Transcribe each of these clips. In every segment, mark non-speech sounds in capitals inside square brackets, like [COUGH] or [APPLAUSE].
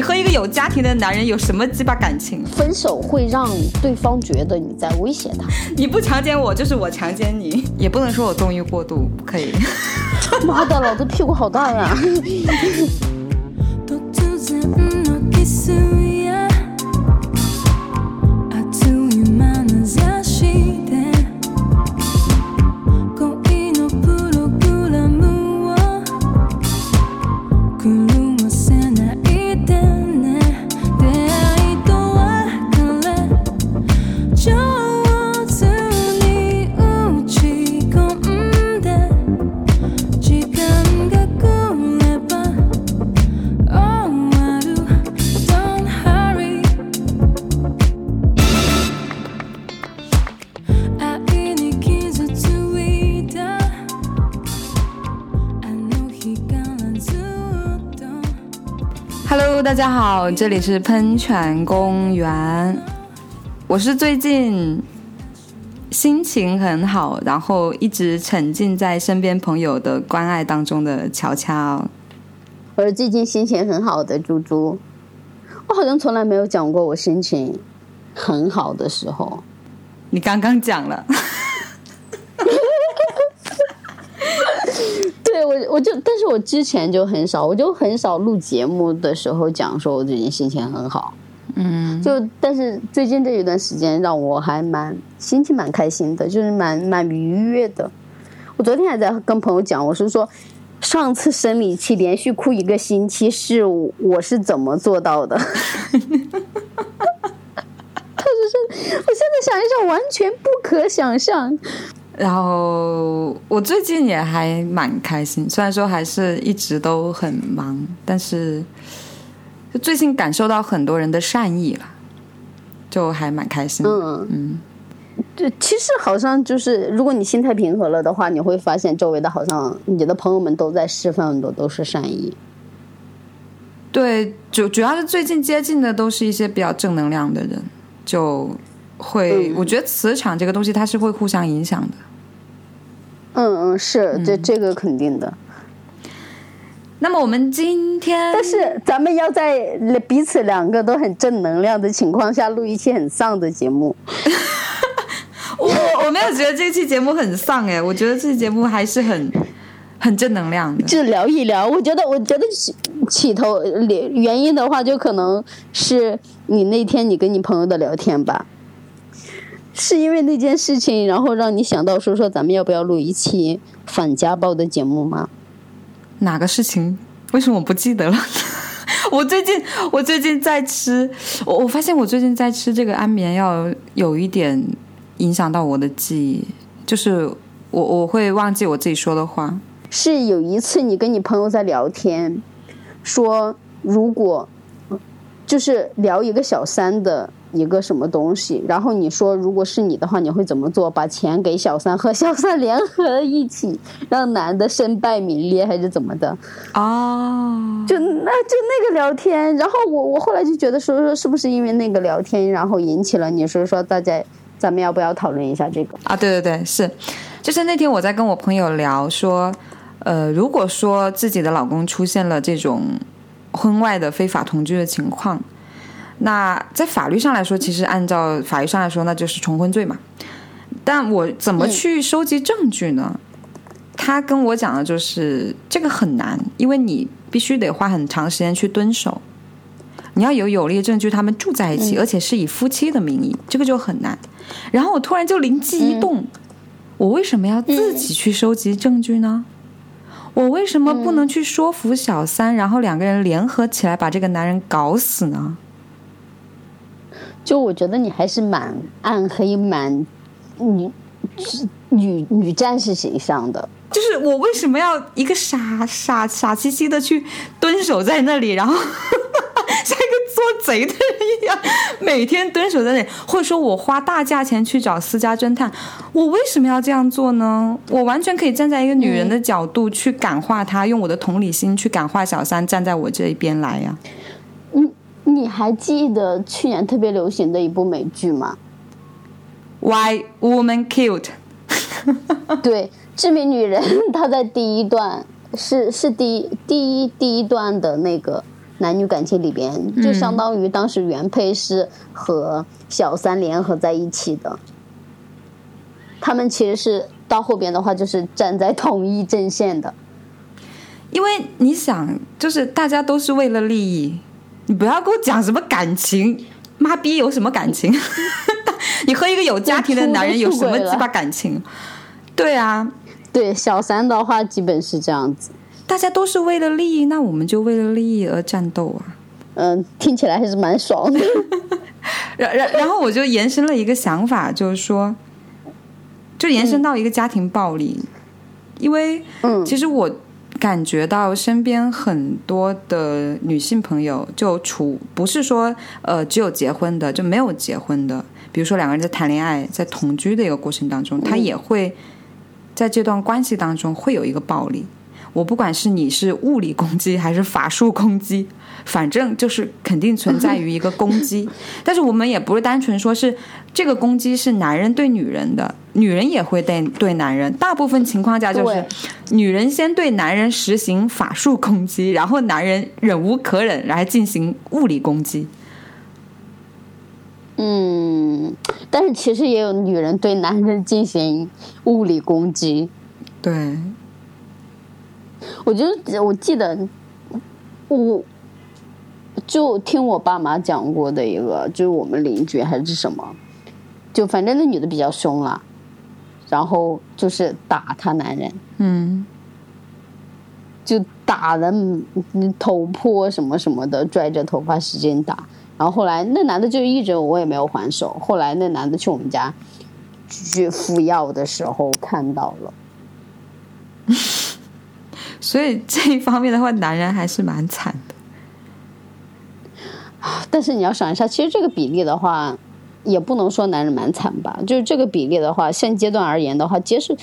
你和一个有家庭的男人有什么鸡巴感情？分手会让对方觉得你在威胁他。你不强奸我，就是我强奸你，也不能说我纵欲过度，不可以。[LAUGHS] 妈的，老子屁股好大呀！家好，这里是喷泉公园。我是最近心情很好，然后一直沉浸在身边朋友的关爱当中的乔乔。我是最近心情很好的猪猪。我好像从来没有讲过我心情很好的时候。你刚刚讲了。对我，就，但是我之前就很少，我就很少录节目的时候讲说我最近心情很好，嗯，就但是最近这一段时间让我还蛮心情蛮开心的，就是蛮蛮愉悦的。我昨天还在跟朋友讲，我是说上次生理期连续哭一个星期是我是怎么做到的？[LAUGHS] 他就是我现在想一想，完全不可想象。然后我最近也还蛮开心，虽然说还是一直都很忙，但是就最近感受到很多人的善意了，就还蛮开心。嗯嗯，对，其实好像就是，如果你心态平和了的话，你会发现周围的好像你的朋友们都在释放很多都是善意。对，主主要是最近接近的都是一些比较正能量的人，就会我觉得磁场这个东西它是会互相影响的。嗯嗯，是这这个肯定的。那么我们今天，但是咱们要在彼此两个都很正能量的情况下录一期很丧的节目。[LAUGHS] 我我没有觉得这期节目很丧哎，我觉得这期节目还是很很正能量的。就聊一聊，我觉得我觉得起起头原因的话，就可能是你那天你跟你朋友的聊天吧。是因为那件事情，然后让你想到说说咱们要不要录一期反家暴的节目吗？哪个事情？为什么我不记得了？[LAUGHS] 我最近我最近在吃，我我发现我最近在吃这个安眠药，有一点影响到我的记忆，就是我我会忘记我自己说的话。是有一次你跟你朋友在聊天，说如果就是聊一个小三的。一个什么东西？然后你说，如果是你的话，你会怎么做？把钱给小三，和小三联合一起，让男的身败名裂，还是怎么的？哦，就那就那个聊天，然后我我后来就觉得说说是不是因为那个聊天，然后引起了你说说大家，咱们要不要讨论一下这个？啊，对对对，是，就是那天我在跟我朋友聊说，呃，如果说自己的老公出现了这种婚外的非法同居的情况。那在法律上来说，其实按照法律上来说，那就是重婚罪嘛。但我怎么去收集证据呢？他跟我讲的就是这个很难，因为你必须得花很长时间去蹲守，你要有有力证据他们住在一起，而且是以夫妻的名义，这个就很难。然后我突然就灵机一动，我为什么要自己去收集证据呢？我为什么不能去说服小三，然后两个人联合起来把这个男人搞死呢？就我觉得你还是蛮暗黑、蛮女女女战士形象的。就是我为什么要一个傻傻傻兮兮的去蹲守在那里，然后 [LAUGHS] 像一个做贼的人一样，每天蹲守在那里，或者说我花大价钱去找私家侦探，我为什么要这样做呢？我完全可以站在一个女人的角度去感化她，用我的同理心去感化小三，站在我这一边来呀。你还记得去年特别流行的一部美剧吗？Why Woman Killed？[LAUGHS] 对，《致命女人》她在第一段是是第第一第一段的那个男女感情里边，就相当于当时原配是和小三联合在一起的。他们其实是到后边的话，就是站在同一阵线的。因为你想，就是大家都是为了利益，你不要跟我讲什么感情，妈逼有什么感情？[LAUGHS] 你和一个有家庭的男人有什么鸡巴感情？对啊，对小三的话，基本是这样子。大家都是为了利益，那我们就为了利益而战斗啊。嗯，听起来还是蛮爽的。[LAUGHS] 然然然后我就延伸了一个想法，就是说，就延伸到一个家庭暴力，因为嗯，其实我感觉到身边很多的女性朋友，就处不是说呃只有结婚的，就没有结婚的。比如说两个人在谈恋爱，在同居的一个过程当中，他也会在这段关系当中会有一个暴力。我不管是你是物理攻击还是法术攻击，反正就是肯定存在于一个攻击。[LAUGHS] 但是我们也不是单纯说是这个攻击是男人对女人的，女人也会对对男人。大部分情况下就是女人先对男人实行法术攻击，然后男人忍无可忍来进行物理攻击。嗯，但是其实也有女人对男人进行物理攻击。对。我觉得我记得，我就听我爸妈讲过的一个，就是我们邻居还是什么，就反正那女的比较凶了，然后就是打她男人，嗯，就打的头破什么什么的，拽着头发使劲打，然后后来那男的就一直我也没有还手，后来那男的去我们家去敷药的时候看到了。[LAUGHS] 所以这一方面的话，男人还是蛮惨的。但是你要想一下，其实这个比例的话，也不能说男人蛮惨吧。就是这个比例的话，现阶段而言的话，接受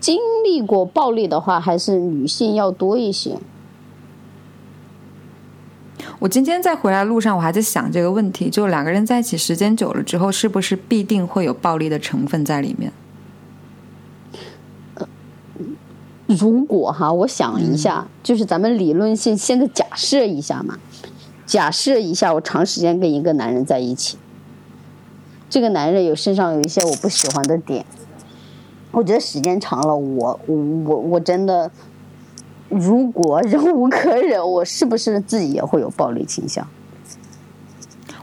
经历过暴力的话，还是女性要多一些。我今天在回来路上，我还在想这个问题：，就两个人在一起时间久了之后，是不是必定会有暴力的成分在里面？如果哈，我想一下，就是咱们理论性现在假设一下嘛，假设一下，我长时间跟一个男人在一起，这个男人有身上有一些我不喜欢的点，我觉得时间长了，我我我我真的，如果忍无可忍，我是不是自己也会有暴力倾向？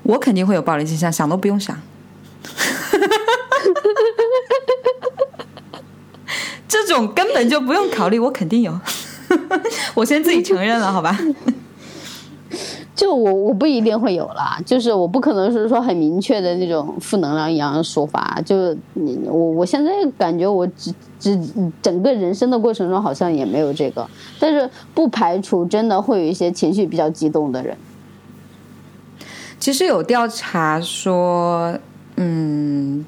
我肯定会有暴力倾向，想都不用想。[LAUGHS] 这种根本就不用考虑，我肯定有。[LAUGHS] 我先自己承认了，好吧？就我我不一定会有啦，就是我不可能是说很明确的那种负能量一样的说法。就你我我现在感觉我只只整个人生的过程中好像也没有这个，但是不排除真的会有一些情绪比较激动的人。其实有调查说，嗯。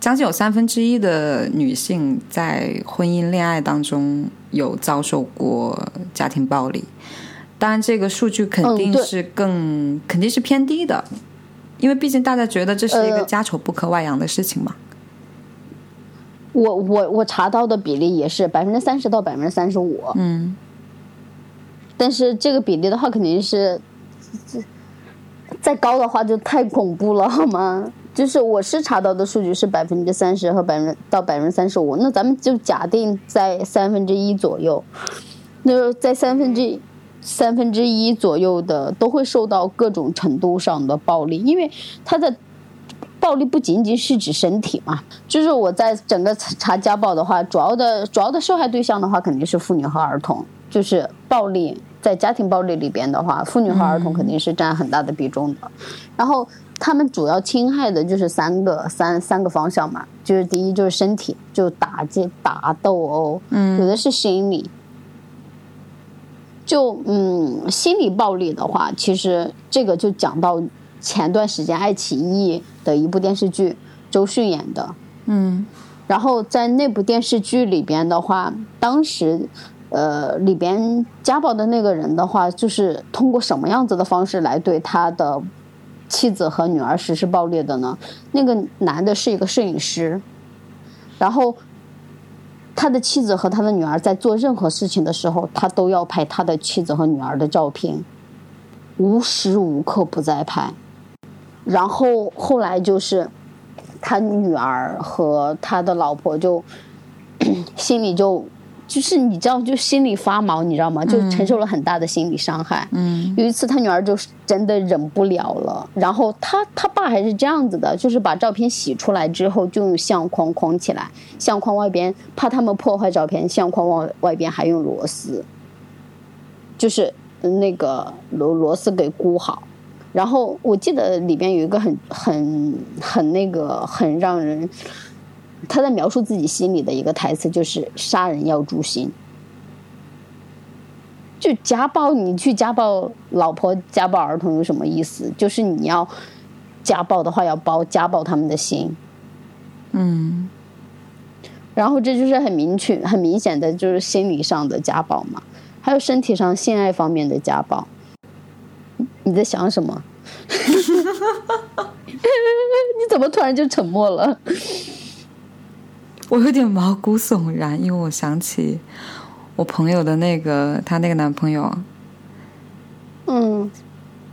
将近有三分之一的女性在婚姻恋爱当中有遭受过家庭暴力，当然这个数据肯定是更肯定是偏低的，因为毕竟大家觉得这是一个家丑不可外扬的事情嘛。我我我查到的比例也是百分之三十到百分之三十五，嗯，但是这个比例的话肯定是再高的话就太恐怖了，好吗？就是我是查到的数据是百分之三十和百分到百分之三十五，那咱们就假定在三分之一左右，那在三分之三分之一左右的都会受到各种程度上的暴力，因为他的暴力不仅仅是指身体嘛，就是我在整个查家暴的话，主要的主要的受害对象的话肯定是妇女和儿童，就是暴力在家庭暴力里边的话，妇女和儿童肯定是占很大的比重的，然后。他们主要侵害的就是三个三三个方向嘛，就是第一就是身体，就打击打斗殴，嗯，有的是心理，就嗯心理暴力的话，其实这个就讲到前段时间爱奇艺的一部电视剧，周迅演的，嗯，然后在那部电视剧里边的话，当时呃里边家暴的那个人的话，就是通过什么样子的方式来对他的。妻子和女儿实施暴力的呢？那个男的是一个摄影师，然后他的妻子和他的女儿在做任何事情的时候，他都要拍他的妻子和女儿的照片。无时无刻不在拍。然后后来就是他女儿和他的老婆就 [CLEARS THROAT] 心里就就是你知道就心里发毛，你知道吗？就承受了很大的心理伤害。嗯有一次他女儿就真的忍不了了，然后他他爸还是这样子的，就是把照片洗出来之后就用相框框起来，相框外边怕他们破坏照片，相框外外边还用螺丝，就是那个螺螺丝给箍好。然后我记得里边有一个很很很那个很让人他在描述自己心里的一个台词，就是杀人要诛心。就家暴，你去家暴老婆、家暴儿童有什么意思？就是你要家暴的话，要包家暴他们的心。嗯然后这就是很明确、很明显的就是心理上的家暴嘛，还有身体上性爱方面的家暴。你在想什么？[LAUGHS] 你怎么突然就沉默了？我有点毛骨悚然，因为我想起我朋友的那个她那个男朋友，嗯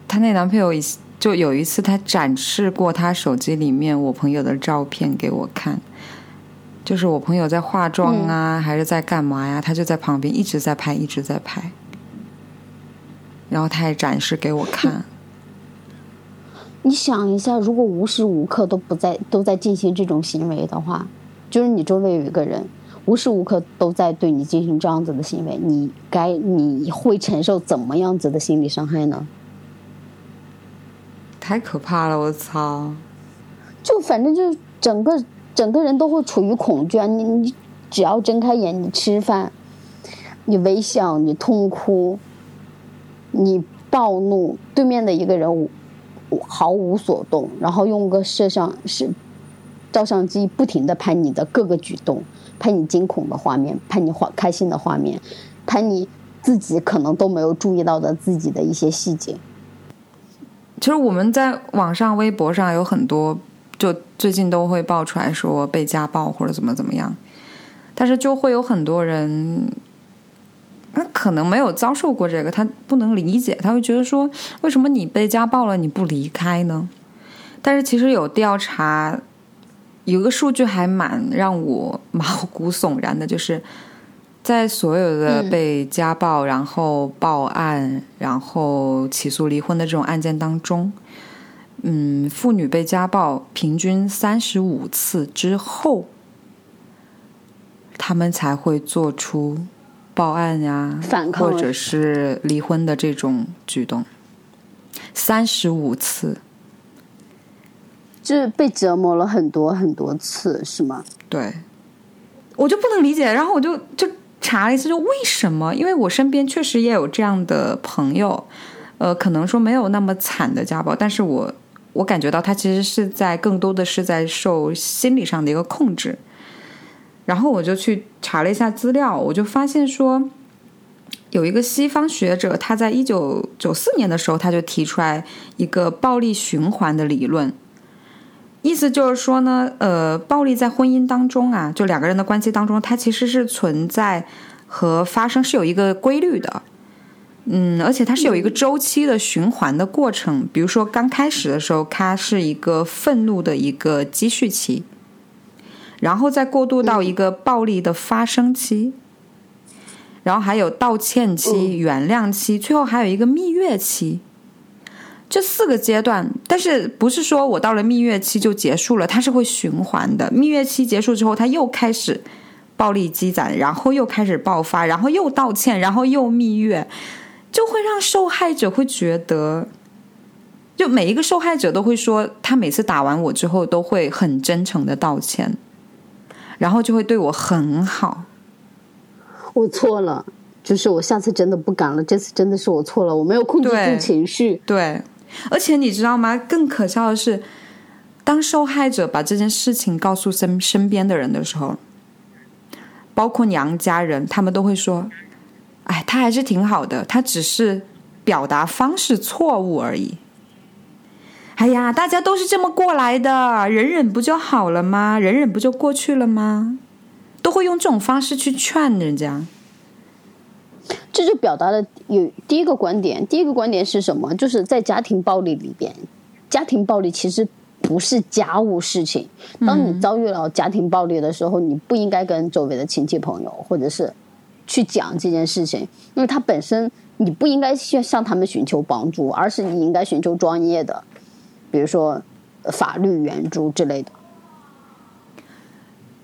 她那男朋友一就有一次，他展示过他手机里面我朋友的照片给我看，就是我朋友在化妆啊，还是在干嘛呀？他就在旁边一直在拍，一直在拍，然后他也展示给我看。[LAUGHS] 你想一下，如果无时无刻都不在都在进行这种行为的话，就是你周围有一个人无时无刻都在对你进行这样子的行为，你该你会承受怎么样子的心理伤害呢？太可怕了！我操！就反正就整个整个人都会处于恐惧啊！你你只要睁开眼，你吃饭，你微笑，你痛哭，你暴怒，对面的一个人无毫无所动，然后用个摄像是照相机不停的拍你的各个举动，拍你惊恐的画面，拍你画开心的画面，拍你自己可能都没有注意到的自己的一些细节。其实我们在网上、微博上有很多，就最近都会爆出来说被家暴或者怎么怎么样，但是就会有很多人，他可能没有遭受过这个，他不能理解，他会觉得说，为什么你被家暴了你不离开呢？但是其实有调查，有个数据还蛮让我毛骨悚然的，就是在所有的被家暴、然后报案、然后起诉离婚的这种案件当中，嗯，妇女被家暴平均三十五次之后，他们才会做出报案呀，反抗或者是离婚的这种举动。三十五次，就是被折磨了很多很多次，是吗？对，我就不能理解。然后我就就查了一次，就为什么？因为我身边确实也有这样的朋友，呃，可能说没有那么惨的家暴，但是我我感觉到他其实是在更多的是在受心理上的一个控制。然后我就去查了一下资料，我就发现说，有一个西方学者，他在一九九四年的时候，他就提出来一个暴力循环的理论。意思就是说呢，呃，暴力在婚姻当中啊，就两个人的关系当中，它其实是存在和发生是有一个规律的，嗯，而且它是有一个周期的循环的过程。比如说刚开始的时候，它是一个愤怒的一个积蓄期，然后再过渡到一个暴力的发生期，然后还有道歉期、原谅期，最后还有一个蜜月期。这四个阶段，但是不是说我到了蜜月期就结束了？它是会循环的。蜜月期结束之后，它又开始暴力积攒，然后又开始爆发，然后又道歉，然后又蜜月，就会让受害者会觉得，就每一个受害者都会说，他每次打完我之后都会很真诚的道歉，然后就会对我很好。我错了，就是我下次真的不敢了。这次真的是我错了，我没有控制住情绪。对，而且你知道吗？更可笑的是，当受害者把这件事情告诉身身边的人的时候，包括娘家人，他们都会说：“哎，他还是挺好的，他只是表达方式错误而已。”哎呀，大家都是这么过来的，忍忍不就好了吗？忍忍不就过去了吗？都会用这种方式去劝人家。就这就表达了有第一个观点，第一个观点是什么？就是在家庭暴力里边，家庭暴力其实不是家务事情。当你遭遇了家庭暴力的时候，你不应该跟周围的亲戚朋友或者是去讲这件事情，因为它本身你不应该向向他们寻求帮助，而是你应该寻求专业的，比如说法律援助之类的。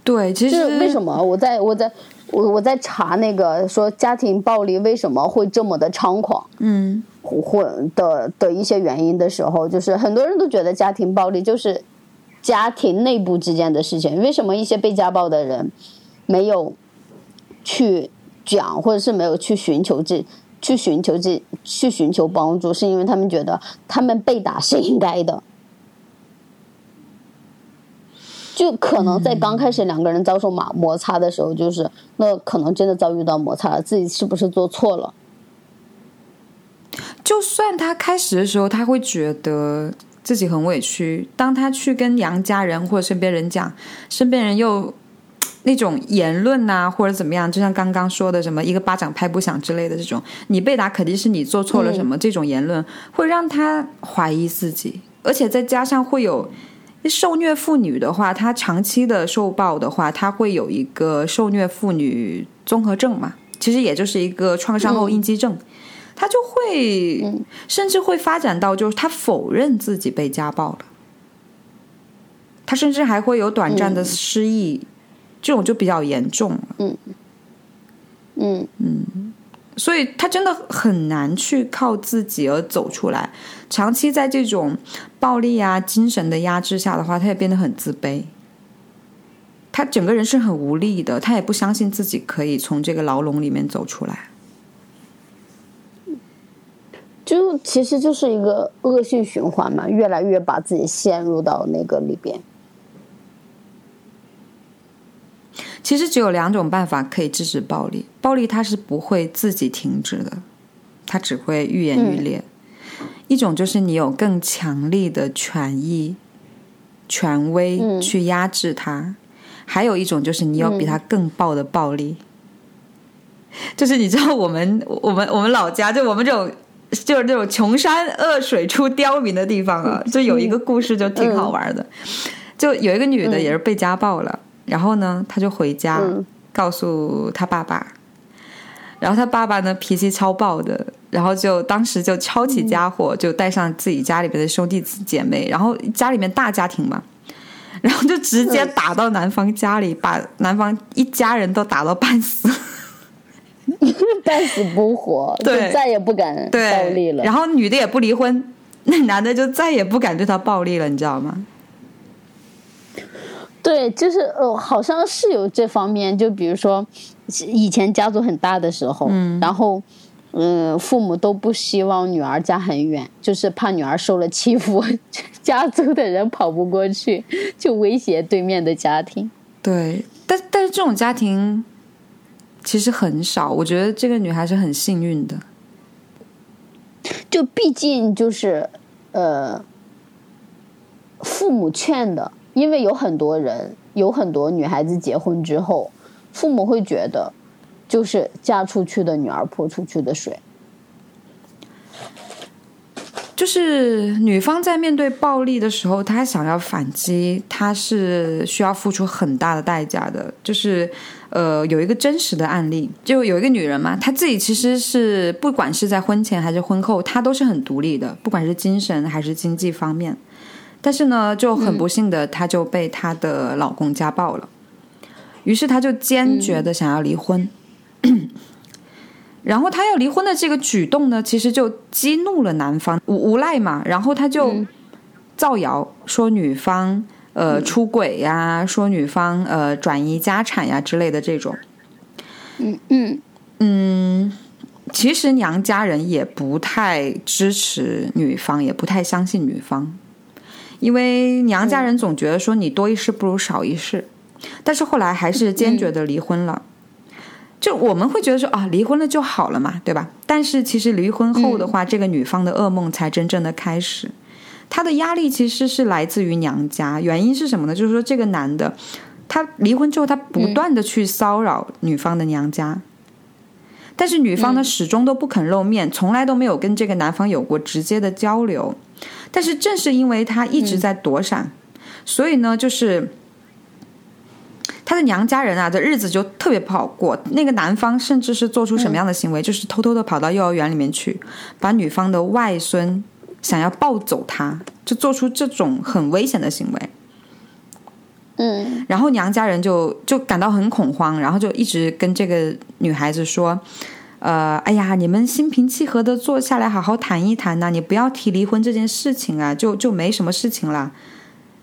对，其实为什么我在我在我我在查那个说家庭暴力为什么会这么的猖狂，嗯，或的的一些原因的时候，就是很多人都觉得家庭暴力就是家庭内部之间的事情。为什么一些被家暴的人没有去讲，或者是没有去寻求这去寻求这去寻求帮助，是因为他们觉得他们被打是应该的。就可能在刚开始两个人遭受摩摩擦的时候，就是那可能真的遭遇到摩擦了，自己是不是做错了？就算他开始的时候他会觉得自己很委屈，当他去跟娘家人或者身边人讲，身边人又那种言论呐，或者怎么样，就像刚刚说的什么一个巴掌拍不响之类的这种，你被打肯定是你做错了什么，这种言论会让他怀疑自己，而且再加上会有。受虐妇女的话，她长期的受暴的话，她会有一个受虐妇女综合症嘛？其实也就是一个创伤后应激症，她就会甚至会发展到就是她否认自己被家暴了，她甚至还会有短暂的失忆，这种就比较严重了。嗯嗯嗯。所以他真的很难去靠自己而走出来，长期在这种暴力啊、精神的压制下的话，他也变得很自卑。他整个人是很无力的，他也不相信自己可以从这个牢笼里面走出来。就其实就是一个恶性循环嘛，越来越把自己陷入到那个里边。其实只有两种办法可以制止暴力，暴力它是不会自己停止的，它只会愈演愈烈。一种就是你有更强力的权益、权威去压制它；还有一种就是你有比它更暴的暴力。就是你知道，我们我们我们老家就我们这种就是那种穷山恶水出刁民的地方啊，[LAUGHS] 就有一个故事就挺好玩的，就有一个女的也是被家暴了。然后呢，他就回家告诉他爸爸，然后他爸爸呢脾气超暴的，然后就当时就抄起家伙，就带上自己家里边的兄弟姐妹，然后家里面大家庭嘛，然后就直接打到男方家里，把男方一家人都打到半死，[LAUGHS] 半死不活，对，再也不敢暴力了。然后女的也不离婚，那男的就再也不敢对她暴力了，你知道吗？对，就是呃，好像是有这方面。就比如说，以前家族很大的时候，然后，嗯，父母都不希望女儿嫁很远，就是怕女儿受了欺负，[LAUGHS] 家族的人跑不过去，就威胁对面的家庭。对，但但是这种家庭其实很少。我觉得这个女孩是很幸运的。就毕竟就是呃，父母劝的。因为有很多人，有很多女孩子结婚之后，父母会觉得，就是嫁出去的女儿泼出去的水。就是女方在面对暴力的时候，她想要反击，她是需要付出很大的代价的。就是呃，有一个真实的案例，就有一个女人嘛，她自己其实是不管是在婚前还是婚后，她都是很独立的，不管是精神还是经济方面。但是呢，就很不幸的，她就被她的老公家暴了，于是她就坚决的想要离婚。[CLEARS THROAT] 然后她要离婚的这个举动呢，其实就激怒了男方，无无赖嘛。然后他就造谣说女方呃出轨呀，说女方呃转移家产呀之类的这种。嗯嗯嗯，其实娘家人也不太支持女方，也不太相信女方。因为娘家人总觉得说你多一事不如少一事，但是后来还是坚决的离婚了。就我们会觉得说啊，离婚了就好了嘛，对吧？但是其实离婚后的话，这个女方的噩梦才真正的开始。她的压力其实是来自于娘家，原因是什么呢？就是说这个男的，他离婚之后，他不断的去骚扰女方的娘家。但是女方呢始终都不肯露面，从来都没有跟这个男方有过直接的交流。但是正是因为她一直在躲闪，所以呢，就是她的娘家人啊的日子就特别不好过。那个男方甚至是做出什么样的行为，就是偷偷的跑到幼儿园里面去，把女方的外孙想要抱走他，就做出这种很危险的行为。嗯然后娘家人就就感到很恐慌，然后就一直跟这个女孩子说，呃，哎呀，你们心平气和的坐下来好好谈一谈呐、你不要提离婚这件事情啊，就就没什么事情了。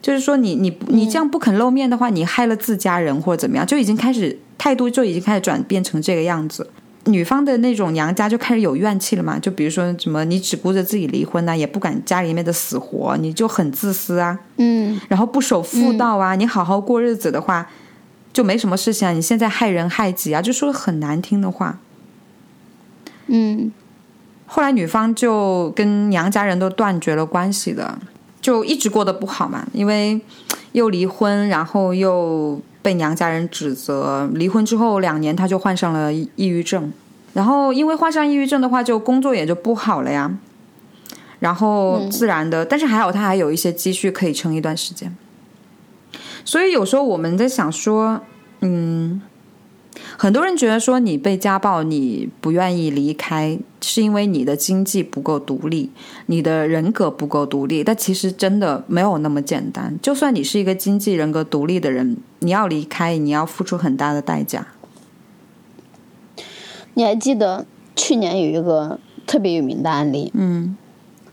就是说你你你这样不肯露面的话，你害了自家人或者怎么样，就已经开始态度就已经开始转变成这个样子。女方的那种娘家就开始有怨气了嘛，就比如说什么你只顾着自己离婚呐、也不管家里面的死活，你就很自私啊。嗯然后不守妇道啊，你好好过日子的话，就没什么事情啊。你现在害人害己啊，就说很难听的话。嗯后来女方就跟娘家人都断绝了关系的，就一直过得不好嘛，因为又离婚，然后又被娘家人指责。离婚之后两年，她就患上了抑抑郁症，然后因为患上抑郁症的话，就工作也就不好了呀。然后自然的，但是还好她还有一些积蓄可以撑一段时间。所以有时候我们在想说，嗯，很多人觉得说你被家暴，你不愿意离开，是因为你的经济不够独立，你的人格不够独立。但其实真的没有那么简单。就算你是一个经济人格独立的人，你要离开，你要付出很大的代价。你还记得去年有一个特别有名的案例，嗯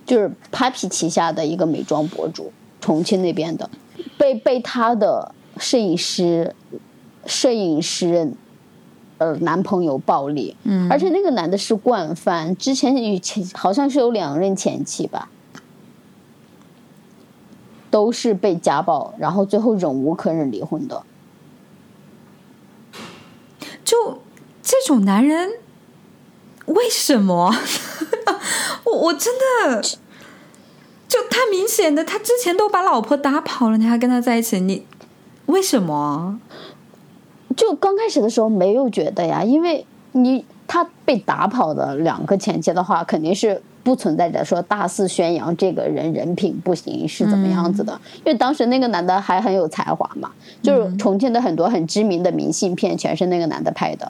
就是 Papi 旗下的一个美妆博主，重庆那边的，被被他的摄影师摄影师呃男朋友暴力，嗯，而且那个男的是惯犯，之前与前好像是有两任前妻吧，都是被家暴，然后最后忍无可忍离婚的。就这种男人，为什么？[LAUGHS] 我我真的，就他明显的，他之前都把老婆打跑了，你还跟他在一起，你为什么？就刚开始的时候没有觉得呀，因为你他被打跑的两个前妻的话，肯定是不存在着说大肆宣扬这个人人品不行是怎么样子的。因为当时那个男的还很有才华嘛，就是重庆的很多很知名的明信片全是那个男的拍的，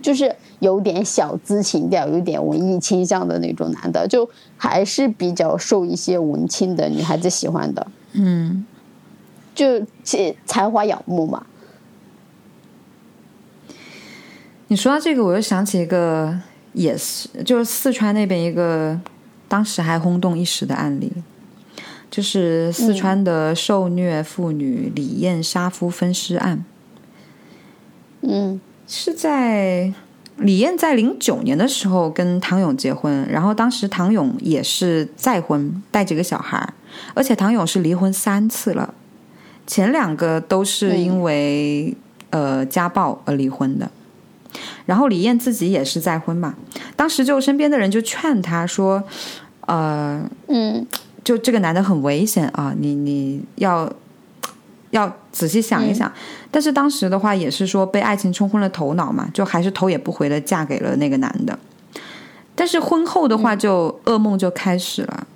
就是有点小资情调、有点文艺倾向的那种男的，就还是比较受一些文青的女孩子喜欢的，嗯，就其才华仰慕嘛。你说到这个，我又想起一个，也是就是四川那边一个当时还轰动一时的案例，就是四川的受虐妇女李艳杀夫分尸案。嗯是在李艳在零九年的时候跟唐勇结婚，然后当时唐勇也是再婚，带着个小孩儿，而且唐勇是离婚三次了，前两个都是因为、呃家暴而离婚的。然后李艳自己也是再婚嘛，当时就身边的人就劝她说，呃，嗯就这个男的很危险啊，你你要要仔细想一想。但是当时的话也是说被爱情冲昏了头脑嘛，就还是头也不回的嫁给了那个男的。但是婚后的话就噩梦就开始了，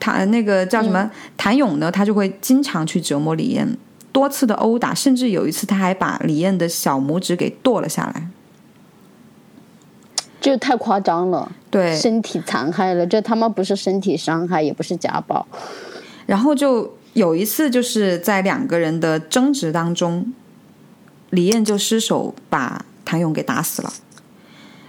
他那个叫什么谭勇呢，他就会经常去折磨李艳，多次的殴打，甚至有一次他还把李艳的小拇指给剁了下来。这太夸张了，对，身体残害了，这他妈不是身体伤害，也不是家暴。然后就有一次，就是在两个人的争执当中，李艳就失手把谭勇给打死了。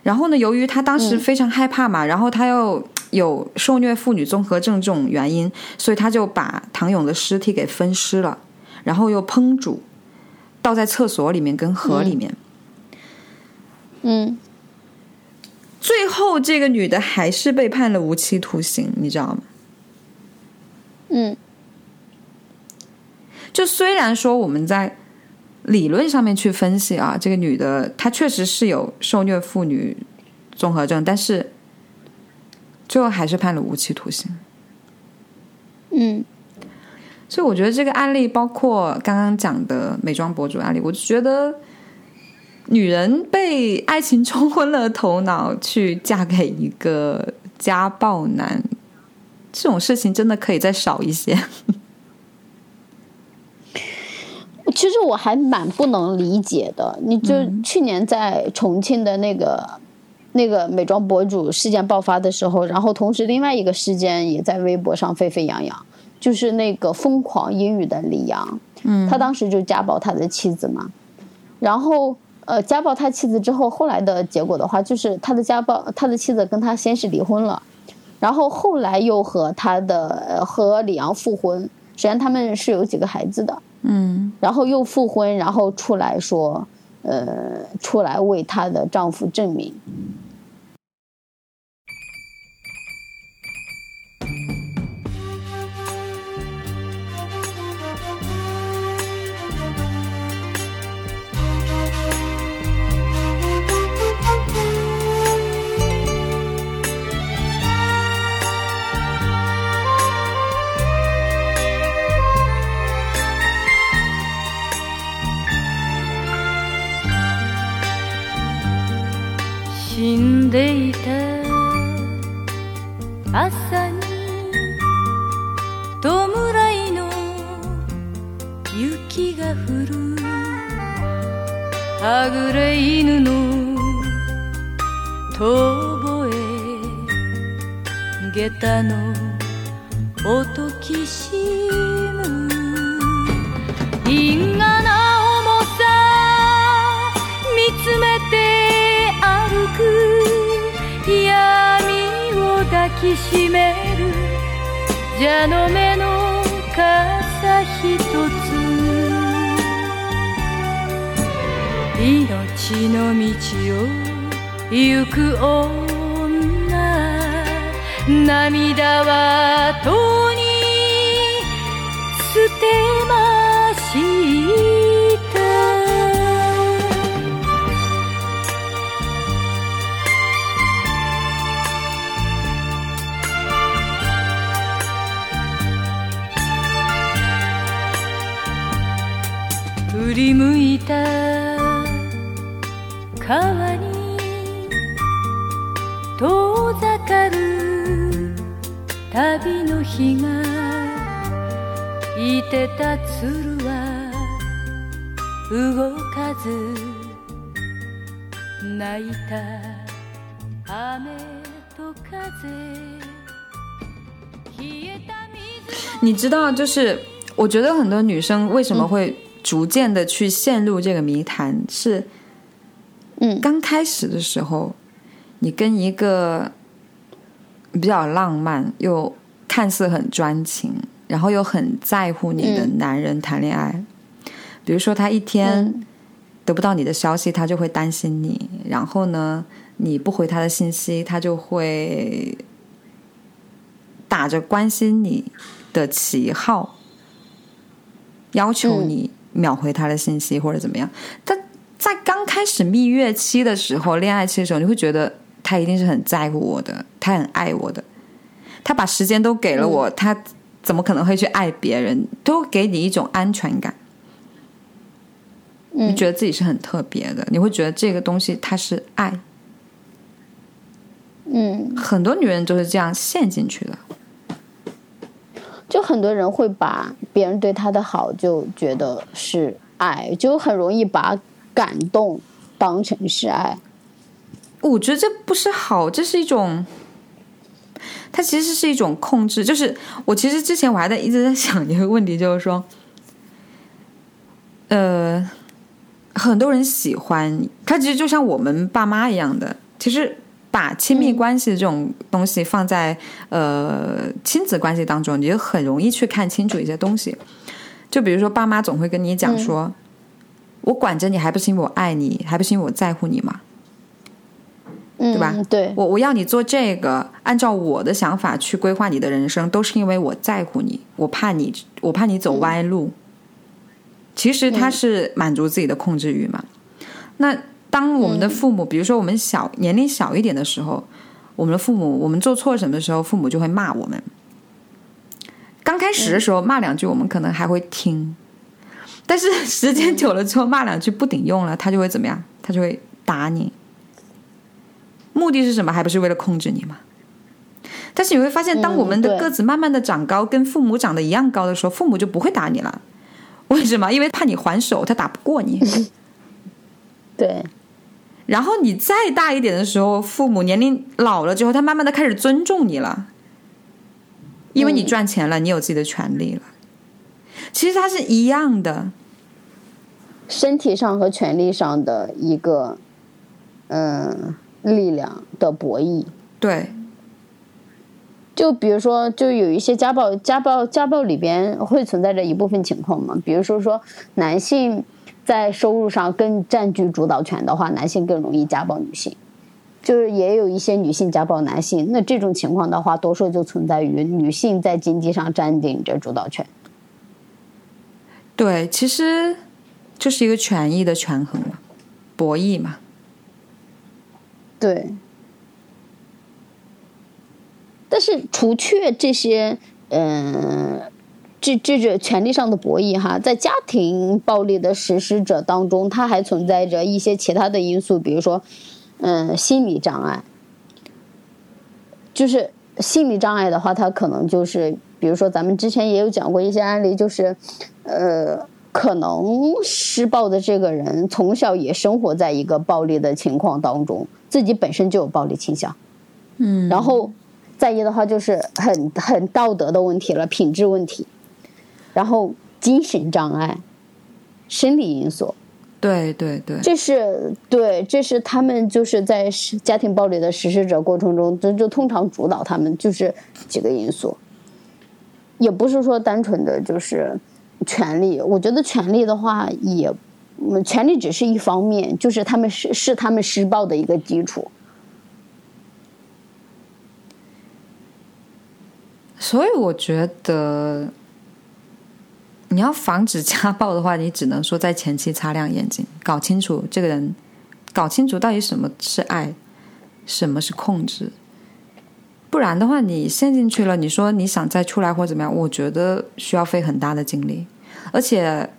然后呢，由于他当时非常害怕嘛，然后他又有受虐妇女综合症这种原因，所以他就把唐勇的尸体给分尸了，然后又烹煮，倒在厕所里面跟河里面。嗯最后，这个女的还是被判了无期徒刑，你知道吗？嗯就虽然说我们在理论上面去分析啊，这个女的她确实是有受虐妇女综合症，但是最后还是判了无期徒刑。嗯所以我觉得这个案例，包括刚刚讲的美妆博主案例，我就觉得女人被爱情冲昏了头脑，去嫁给一个家暴男，这种事情真的可以再少一些。其实我还蛮不能理解的。你就去年在重庆的那个那个美妆博主事件爆发的时候，然后同时另外一个事件也在微博上沸沸扬扬，就是那个疯狂英语的李阳，嗯，他当时就家暴他的妻子嘛，然后呃家暴他妻子之后，后来的结果的话，就是他的家暴他的妻子跟他先是离婚了，然后后来又和他的和李阳复婚，实际上他们是有几个孩子的。嗯，然后又复婚，然后出来说，呃，出来为她的丈夫证明。んでいた。朝に弔いの雪が降る。はぐれ犬の遠吠え。下駄の音きしむ。因果なきしめる。蛇の目の傘ひとつ。命の道を行く女。涙はとに捨てまし振り向いた川に遠ざかる旅の日がいてた鶴は動かず泣いた雨と風冷えた水你知道，就是我觉得很多女生为什么会逐渐的去陷入这个谜团，是嗯。刚开始的时候，你跟一个比较浪漫又看似很专情，然后又很在乎你的男人谈恋爱，比如说他一天嗯。得不到你的消息，他就会担心你，然后呢，你不回他的信息，他就会打着关心你的旗号，要求你秒回他的信息或者怎么样。但在刚开始蜜月期的时候，恋爱期的时候，你会觉得他一定是很在乎我的，他很爱我的，他把时间都给了我，他怎么可能会去爱别人？都给你一种安全感。你嗯觉得自己是很特别的，你会觉得这个东西它是爱。嗯，很多女人都是这样陷进去的。就很多人会把别人对他的好就觉得是爱，就很容易把感动当成是爱。我觉得这不是好，这是一种，它其实是一种控制。就是我其实之前我还在一直在想一个问题，就是说，呃，很多人喜欢他，其实就像我们爸妈一样的，其实把亲密关系这种东西放在、呃亲子关系当中，你就很容易去看清楚一些东西。就比如说，爸妈总会跟你讲说：“我管着你，还不是因为我爱你，还不是因为我在乎你吗？”嗯，对吧？对，我我要你做这个，按照我的想法去规划你的人生，都是因为我在乎你，我怕你，我怕你走歪路。其实他是满足自己的控制欲嘛。那当我们的父母，比如说我们小年龄小一点的时候，我们的父母，我们做错什么的时候，父母就会骂我们。刚开始的时候骂两句，我们可能还会听，但是时间久了之后骂两句不顶用了，他就会怎么样？他他就会打你。目的是什么？还不是为了控制你吗？但是你会发现，当我们的个子慢慢的长高，跟父母长得一样高的时候，父母就不会打你了。为什么？因为怕你还手，他打不过你。[LAUGHS] 对，然后你再大一点的时候，父母年龄老了之后，他慢慢的开始尊重你了，因为你赚钱了，你有自己的权利了。其实它是一样的，身体上和权利上的一个，嗯、力量的博弈。对，就比如说，就有一些家暴、家暴、家暴里边会存在着一部分情况嘛，比如说说男性在收入上更占据主导权的话，男性更容易家暴女性。就是也有一些女性家暴男性，那这种情况的话，多数就存在于女性在经济上占领着主导权。对，其实就是一个权益的权衡嘛，博弈嘛。对，但是除却这些，嗯、这这这权利上的博弈哈，在家庭暴力的实施者当中，它还存在着一些其他的因素，比如说，嗯、心理障碍。就是心理障碍的话，它可能就是，比如说咱们之前也有讲过一些案例，就是，呃，可能施暴的这个人从小也生活在一个暴力的情况当中，自己本身就有暴力倾向，嗯，然后再一的话就是很很道德的问题了，品质问题，然后精神障碍、生理因素，对对对，这是对，这是他们就是在家庭暴力的实施者过程中，这就通常主导他们就是几个因素，也不是说单纯的就是权利。我觉得权利的话也，嗯权利只是一方面，就是他们是是他们施暴的一个基础。所以我觉得，你要防止家暴的话，你只能说在前期擦亮眼睛，搞清楚这个人，搞清楚到底什么是爱，什么是控制。不然的话，你陷进去了，你说你想再出来或怎么样，我觉得需要费很大的精力，而且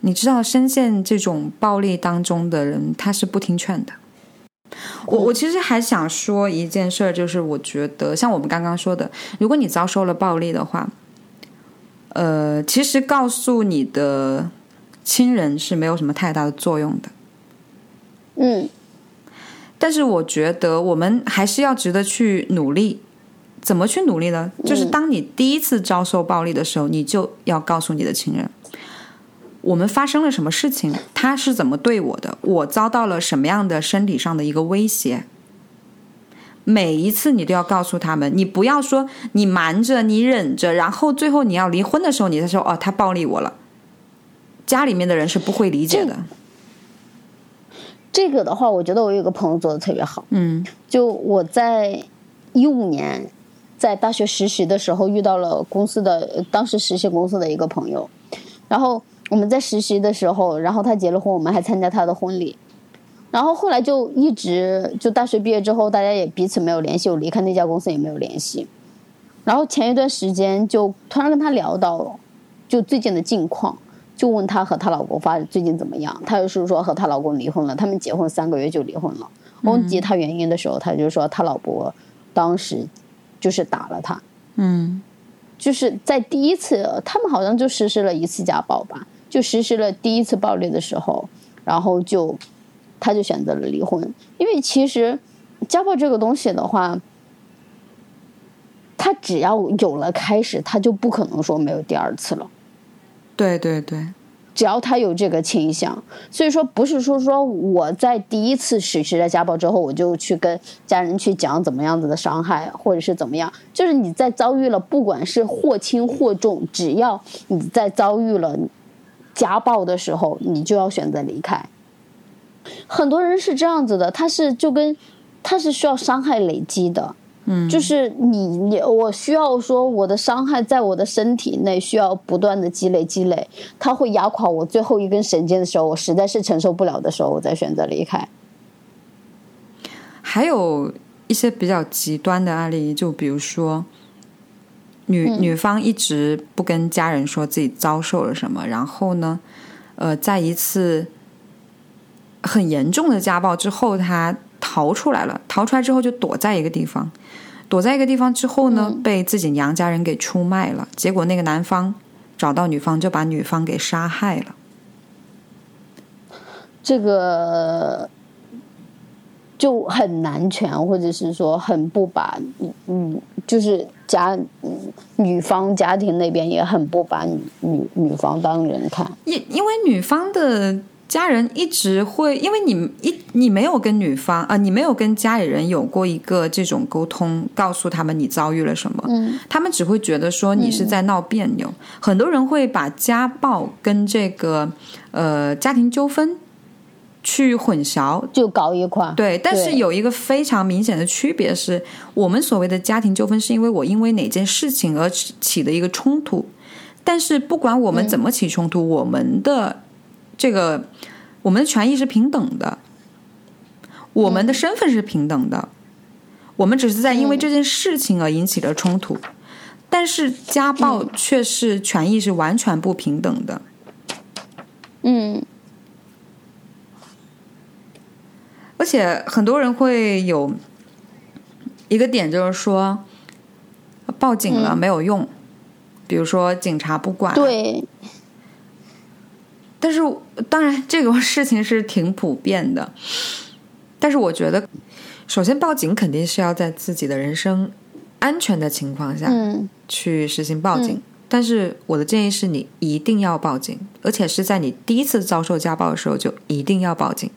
你知道，深陷这种暴力当中的人，他是不听劝的。我我其实还想说一件事儿，就是我觉得像我们刚刚说的，如果你遭受了暴力的话，呃，其实告诉你的亲人是没有什么太大的作用的。嗯，但是我觉得我们还是要值得去努力。怎么去努力呢？就是当你第一次遭受暴力的时候，你就要告诉你的亲人，我们发生了什么事情，他是怎么对我的，我遭到了什么样的身体上的一个威胁。每一次你都要告诉他们，你不要说你瞒着，你忍着，然后最后你要离婚的时候，你再说哦，他暴力我了。家里面的人是不会理解的。这个的话，我觉得我有一个朋友做的特别好。嗯就我在一五年在大学实习的时候，遇到了公司的呃当时实习公司的一个朋友，然后我们在实习的时候，然后他结了婚，我们还参加他的婚礼，然后后来就一直就大学毕业之后，大家也彼此没有联系，我离开那家公司也没有联系，然后前一段时间就突然跟他聊到就最近的近况。就问她和她老公发最近怎么样，她就是说和她老公离婚了，他们结婚三个月就离婚了。我问及她原因的时候，她就说她老婆当时就是打了她，嗯就是在第一次他们好像就实施了一次家暴吧，就实施了第一次暴力的时候，然后就她就选择了离婚，因为其实家暴这个东西的话，他只要有了开始，他就不可能说没有第二次了。对对对，只要他有这个倾向，所以说不是说说我在第一次实施了家暴之后，我就去跟家人去讲怎么样子的伤害，或者是怎么样，就是你在遭遇了不管是或轻或重，只要你在遭遇了家暴的时候，你就要选择离开。很多人是这样子的，他是就跟他是需要伤害累积的，嗯，就是你你我需要说我的伤害在我的身体内需要不断的积累积累，它会压垮我最后一根神经的时候，我实在是承受不了的时候，我再选择离开。还有一些比较极端的案例，就比如说女、女方一直不跟家人说自己遭受了什么，然后呢，呃，在一次很严重的家暴之后，他逃出来了，逃出来之后就躲在一个地方，躲在一个地方之后呢，被自己娘家人给出卖了。结果那个男方找到女方，就把女方给杀害了。这个就很男权，或者是说很不把嗯，就是家女方家庭那边也很不把女女女方当人看。因因为女方的家人一直会，因为你一你没有跟女方啊、呃，你没有跟家里人有过一个这种沟通，告诉他们你遭遇了什么，嗯。他们只会觉得说你是在闹别扭。很多人会把家暴跟这个呃家庭纠纷去混淆，就搞一块儿，对，但是有一个非常明显的区别是，我们所谓的家庭纠纷，是因为我因为哪件事情而起起的一个冲突。但是不管我们怎么起冲突，我们的这个我们的权益是平等的，我们的身份是平等的，我们只是在因为这件事情而引起了冲突。但是家暴却是权益是完全不平等的。嗯而且很多人会有一个点，就是说报警了没有用，比如说警察不管。。对，但是当然这个事情是挺普遍的，但是我觉得，首先报警肯定是要在自己的人身安全的情况下嗯去实行报警。但是我的建议是你一定要报警，而且是在你第一次遭受家暴的时候就一定要报警。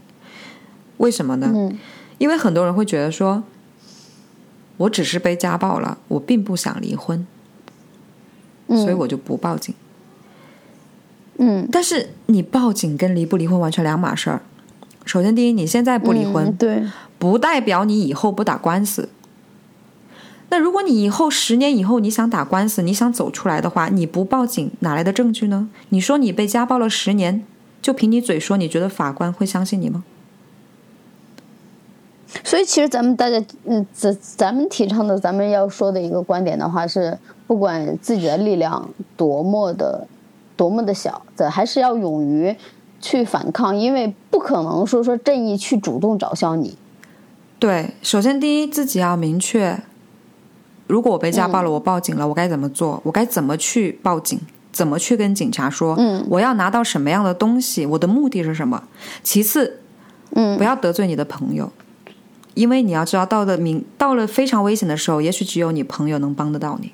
为什么呢？嗯因为很多人会觉得说，我只是被家暴了，我并不想离婚，嗯，所以我就不报警。嗯但是你报警跟离不离婚完全两码事儿。首先，第一，你现在不离婚，嗯对，不代表你以后不打官司。那如果你以后十年以后你想打官司，你想走出来的话，你不报警哪来的证据呢？你说你被家暴了十年，就凭你嘴说，你觉得法官会相信你吗？所以其实咱们大家，嗯，咱咱们提倡的，咱们要说的一个观点的话是，不管自己的力量多么的多么的小，咱还是要勇于去反抗，因为不可能说说正义去主动找向你。对，首先第一，自己要明确，如果我被家暴了，我报警了，我该怎么做？我该怎么去报警？怎么去跟警察说？嗯我要拿到什么样的东西？我的目的是什么？其次，嗯不要得罪你的朋友，因为你要知道，到了明到了非常危险的时候，也许只有你朋友能帮得到你，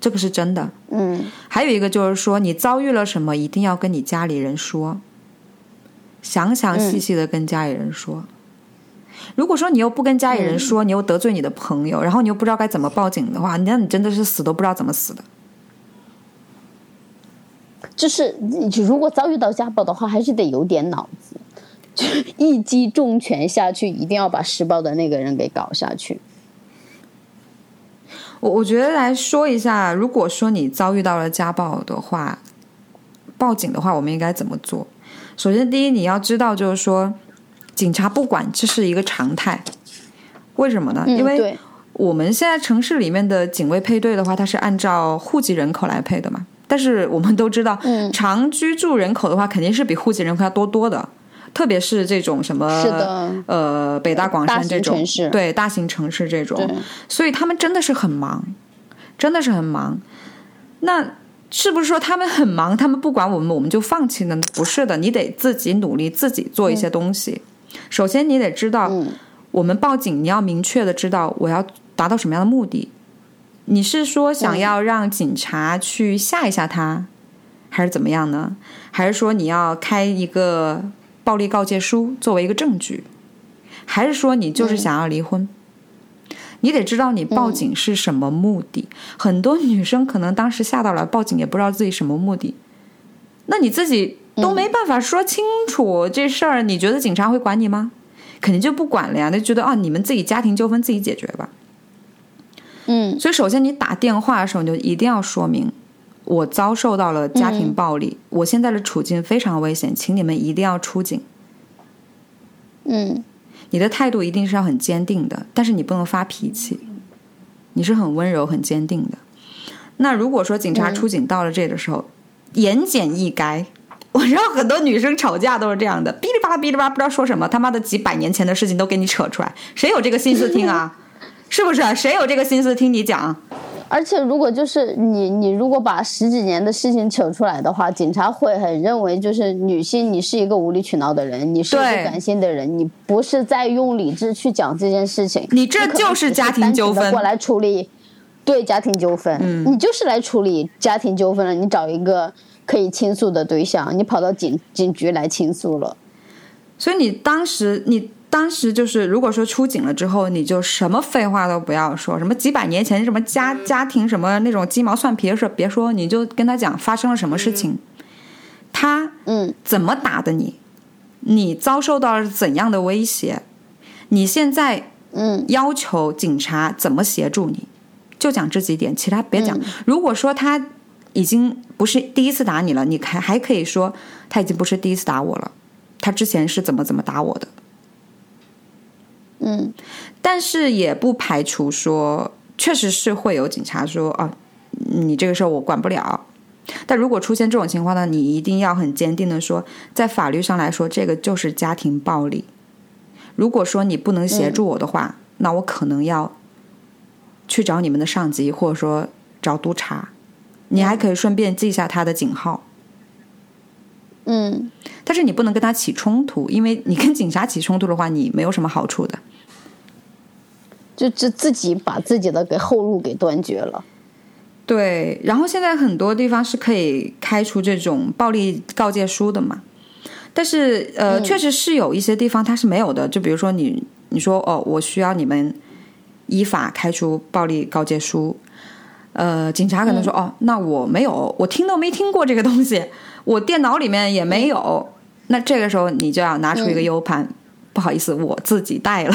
这个是真的。嗯还有一个就是说，你遭遇了什么，一定要跟你家里人说，详详细细的跟家里人说。如果说你又不跟家里人说，你又得罪你的朋友，然后你又不知道该怎么报警的话，那你真的是死都不知道怎么死的。就是你如果遭遇到家暴的话，还是得有点脑子，就是一击重拳下去，一定要把施暴的那个人给搞下去。我我觉得来说一下，如果说你遭遇到了家暴的话，报警的话，我们应该怎么做？首先，第一，你要知道，就是说，警察不管这是一个常态。为什么呢？嗯，因为，我们现在城市里面的警卫配对的话，它是按照户籍人口来配的嘛。但是我们都知道，嗯常居住人口的话，肯定是比户籍人口要多多的。特别是这种什么，是的呃，北大广深这种城市对大型城市这种，所以他们真的是很忙，真的是很忙。那是不是说他们很忙，他们不管我们，我们就放弃呢？不是的，你得自己努力，自己做一些东西。首先，你得知道，嗯我们报警，你要明确的知道我要达到什么样的目的。你是说想要让警察去吓一吓他，还是怎么样呢？还是说你要开一个暴力告诫书作为一个证据？还是说你就是想要离婚？你得知道你报警是什么目的。很多女生可能当时吓到了，报警也不知道自己什么目的。那你自己都没办法说清楚这事儿，你觉得警察会管你吗？肯定就不管了呀，那就觉得啊，你们自己家庭纠纷自己解决吧。嗯所以，首先你打电话的时候，你就一定要说明我遭受到了家庭暴力，我现在的处境非常危险，请你们一定要出警。嗯你的态度一定是要很坚定的，但是你不能发脾气，你是很温柔、很坚定的。那如果说警察出警到了这的时候，言简意赅，我知道很多女生吵架都是这样的，哔哩吧啦哔哩吧啦，不知道说什么，他妈的几百年前的事情都给你扯出来，谁有这个心思听啊？[LAUGHS] 是不是？谁有这个心思听你讲？而且，如果就是你，你如果把十几年的事情扯出来的话，警察会很认为就是女性，你是一个无理取闹的人，你是一个感性的人，你不是在用理智去讲这件事情，你这就是家庭纠纷单纯地过来处理，对家庭纠纷，嗯。你就是来处理家庭纠纷了，你找一个可以倾诉的对象，你跑到警警局来倾诉了，所以你当时，你当时就是，如果说出警了之后，你就什么废话都不要说，什么几百年前什么家家庭什么那种鸡毛蒜皮的事别说，你就跟他讲发生了什么事情，他嗯怎么打的你，你遭受到了怎样的威胁，你现在嗯要求警察怎么协助你，就讲这几点，其他别讲。嗯。如果说他已经不是第一次打你了，你还还可以说他已经不是第一次打我了，他之前是怎么怎么打我的。嗯但是也不排除说，确实是会有警察说啊，你这个事儿我管不了。但如果出现这种情况呢，你一定要很坚定的说，在法律上来说，这个就是家庭暴力。如果说你不能协助我的话，那我可能要去找你们的上级，或者说找督察。你还可以顺便记一下他的警号。嗯但是你不能跟他起冲突，因为你跟警察起冲突的话，你没有什么好处的。就自自己把自己的给后路给断绝了。对，然后现在很多地方是可以开出这种暴力告诫书的嘛，但是呃，确实是有一些地方它是没有的，就比如说你你说哦，我需要你们依法开出暴力告诫书，呃，警察可能说、哦，那我没有，我听都没听过这个东西，我电脑里面也没有，那这个时候你就要拿出一个 U 盘，不好意思，我自己带了，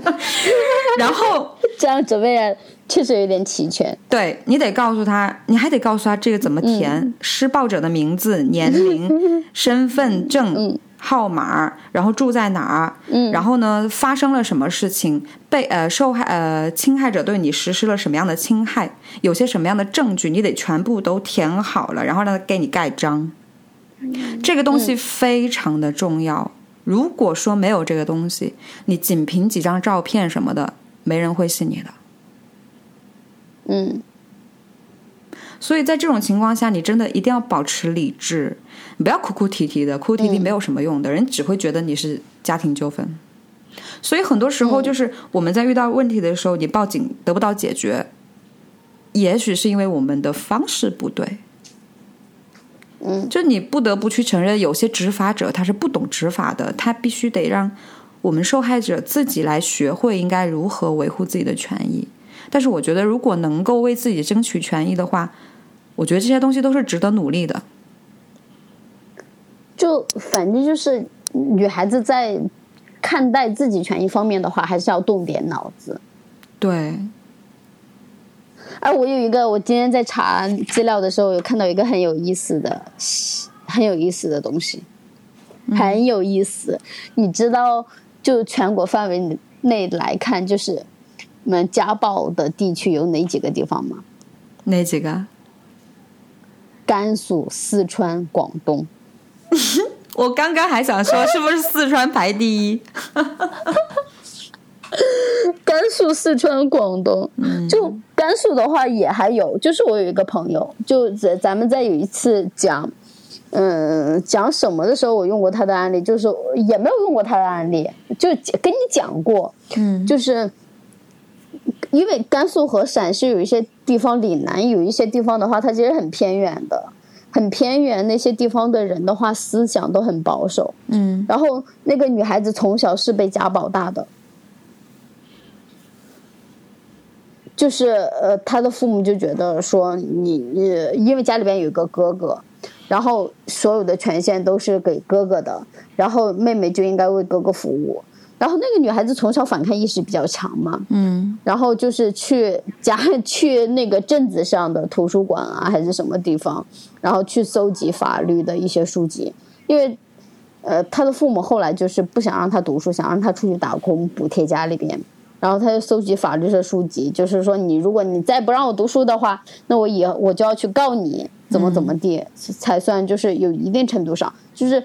[LAUGHS] 然后。这样准备的确实有点齐全。对你得告诉他，你还得告诉他这个怎么填，施暴者的名字、年龄、[LAUGHS] 身份证号码，然后住在哪儿，然后呢发生了什么事情，被呃受害呃侵害者对你实施了什么样的侵害，有些什么样的证据，你得全部都填好了，然后让他给你盖章。这个东西非常的重要。如果说没有这个东西，你仅凭几张照片什么的，没人会信你的。嗯所以在这种情况下，你真的一定要保持理智，你不要哭哭啼啼的，哭哭啼啼没有什么用的，人只会觉得你是家庭纠纷。所以很多时候就是我们在遇到问题的时候，你报警得不到解决，也许是因为我们的方式不对。嗯，就你不得不去承认，有些执法者他是不懂执法的，他必须得让我们受害者自己来学会应该如何维护自己的权益。但是我觉得，如果能够为自己争取权益的话，我觉得这些东西都是值得努力的。就反正就是女孩子在看待自己权益方面的话，还是要动点脑子。对，而我有一个，我今天在查资料的时候，有看到一个很有意思的、很有意思的东西，很有意思。你知道，就全国范围内来看，就是我们家暴的地区有哪几个地方吗？哪几个？甘肃、四川、广东。[LAUGHS] 我刚刚还想说，是不是四川排第一？[LAUGHS] [LAUGHS] 甘肃、四川、广东，就甘肃的话也还有，就是我有一个朋友，就咱咱们在有一次讲，嗯，讲什么的时候，我用过他的案例，就是也没有用过他的案例，就跟你讲过，嗯。就是因为甘肃和陕西有一些地方岭南有一些地方的话，它其实很偏远的，很偏远那些地方的人的话，思想都很保守，嗯。然后那个女孩子从小是被家暴大的，就是呃，他的父母就觉得说你你因为家里边有一个哥哥，然后所有的权限都是给哥哥的，然后妹妹就应该为哥哥服务。然后那个女孩子从小反抗意识比较强嘛，嗯。然后就是去家 [LAUGHS] 去那个镇子上的图书馆啊，还是什么地方，然后去搜集法律的一些书籍，因为呃，他的父母后来就是不想让他读书，想让他出去打工补贴家里边，然后他就搜集法律的书籍，就是说你如果你再不让我读书的话，那我以后我就要去告你，怎么怎么地，才算就是有一定程度上，就是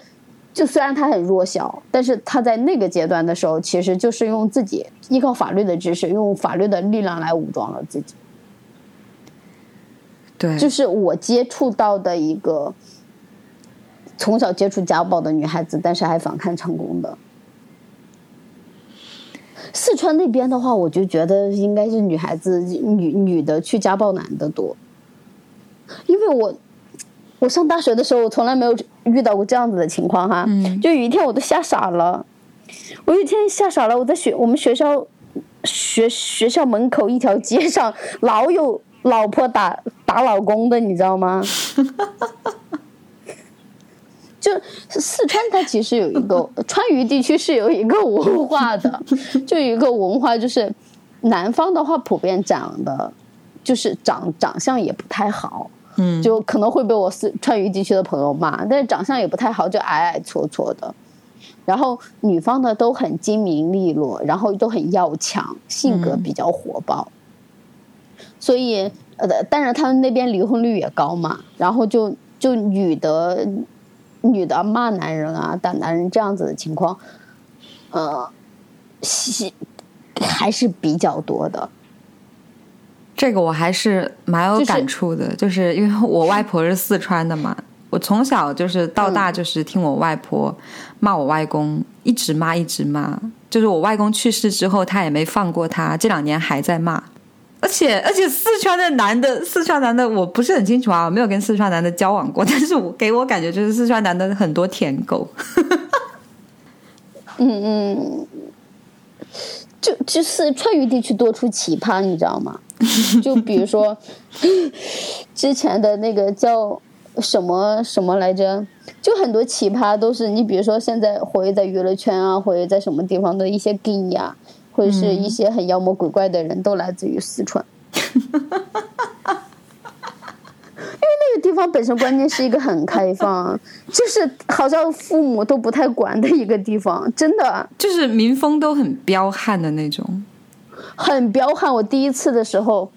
就虽然他很弱小，但是他在那个阶段的时候，其实就是用自己依靠法律的知识，用法律的力量来武装了自己。对，就是我接触到的一个从小接触家暴的女孩子，但是还反抗成功的。四川那边的话，我就觉得应该是女孩子女女的去家暴男的多，因为我我上大学的时候，我从来没有遇到过这样子的情况哈。嗯就有一天我都吓傻了，我有一天吓傻了，我在学我们学校学学校门口一条街上，老有老婆打打老公的，你知道吗？[LAUGHS] 就四川，它其实有一个 [LAUGHS] 川渝地区是有一个文化的，[LAUGHS] 就有一个文化，就是南方的话普遍长得就是长长相也不太好，嗯，就可能会被我四川渝地区的朋友骂，但是长相也不太好，就矮矮矬矬的。然后女方的都很精明利落，然后都很要强，性格比较火爆。所以呃，但是他们那边离婚率也高嘛，然后就就女的女的骂男人啊、打男人这样子的情况，呃，是还是比较多的。这个我还是蛮有感触的，就是因为我外婆是四川的嘛，我从小就是到大就是听我外婆骂我外公，一直骂一直骂，就是我外公去世之后，他也没放过他，这两年还在骂。而且而且四川的男的，四川男的我不是很清楚啊，没有跟四川男的交往过，[LAUGHS] 但是我给我感觉就是四川男的很多舔狗。[LAUGHS] 嗯嗯，就就是川渝地区多出奇葩，你知道吗？就比如说 [LAUGHS] 之前的那个叫什么什么来着，就很多奇葩都是你，比如说现在活跃在娱乐圈啊，活跃在什么地方的一些 gay 呀、或者是一些很妖魔鬼怪的人，都来自于四川。[LAUGHS] 因为那个地方本身关键是一个很开放，就是好像父母都不太管的一个地方，真的就是民风都很彪悍的那种。很彪悍。我第一次的时候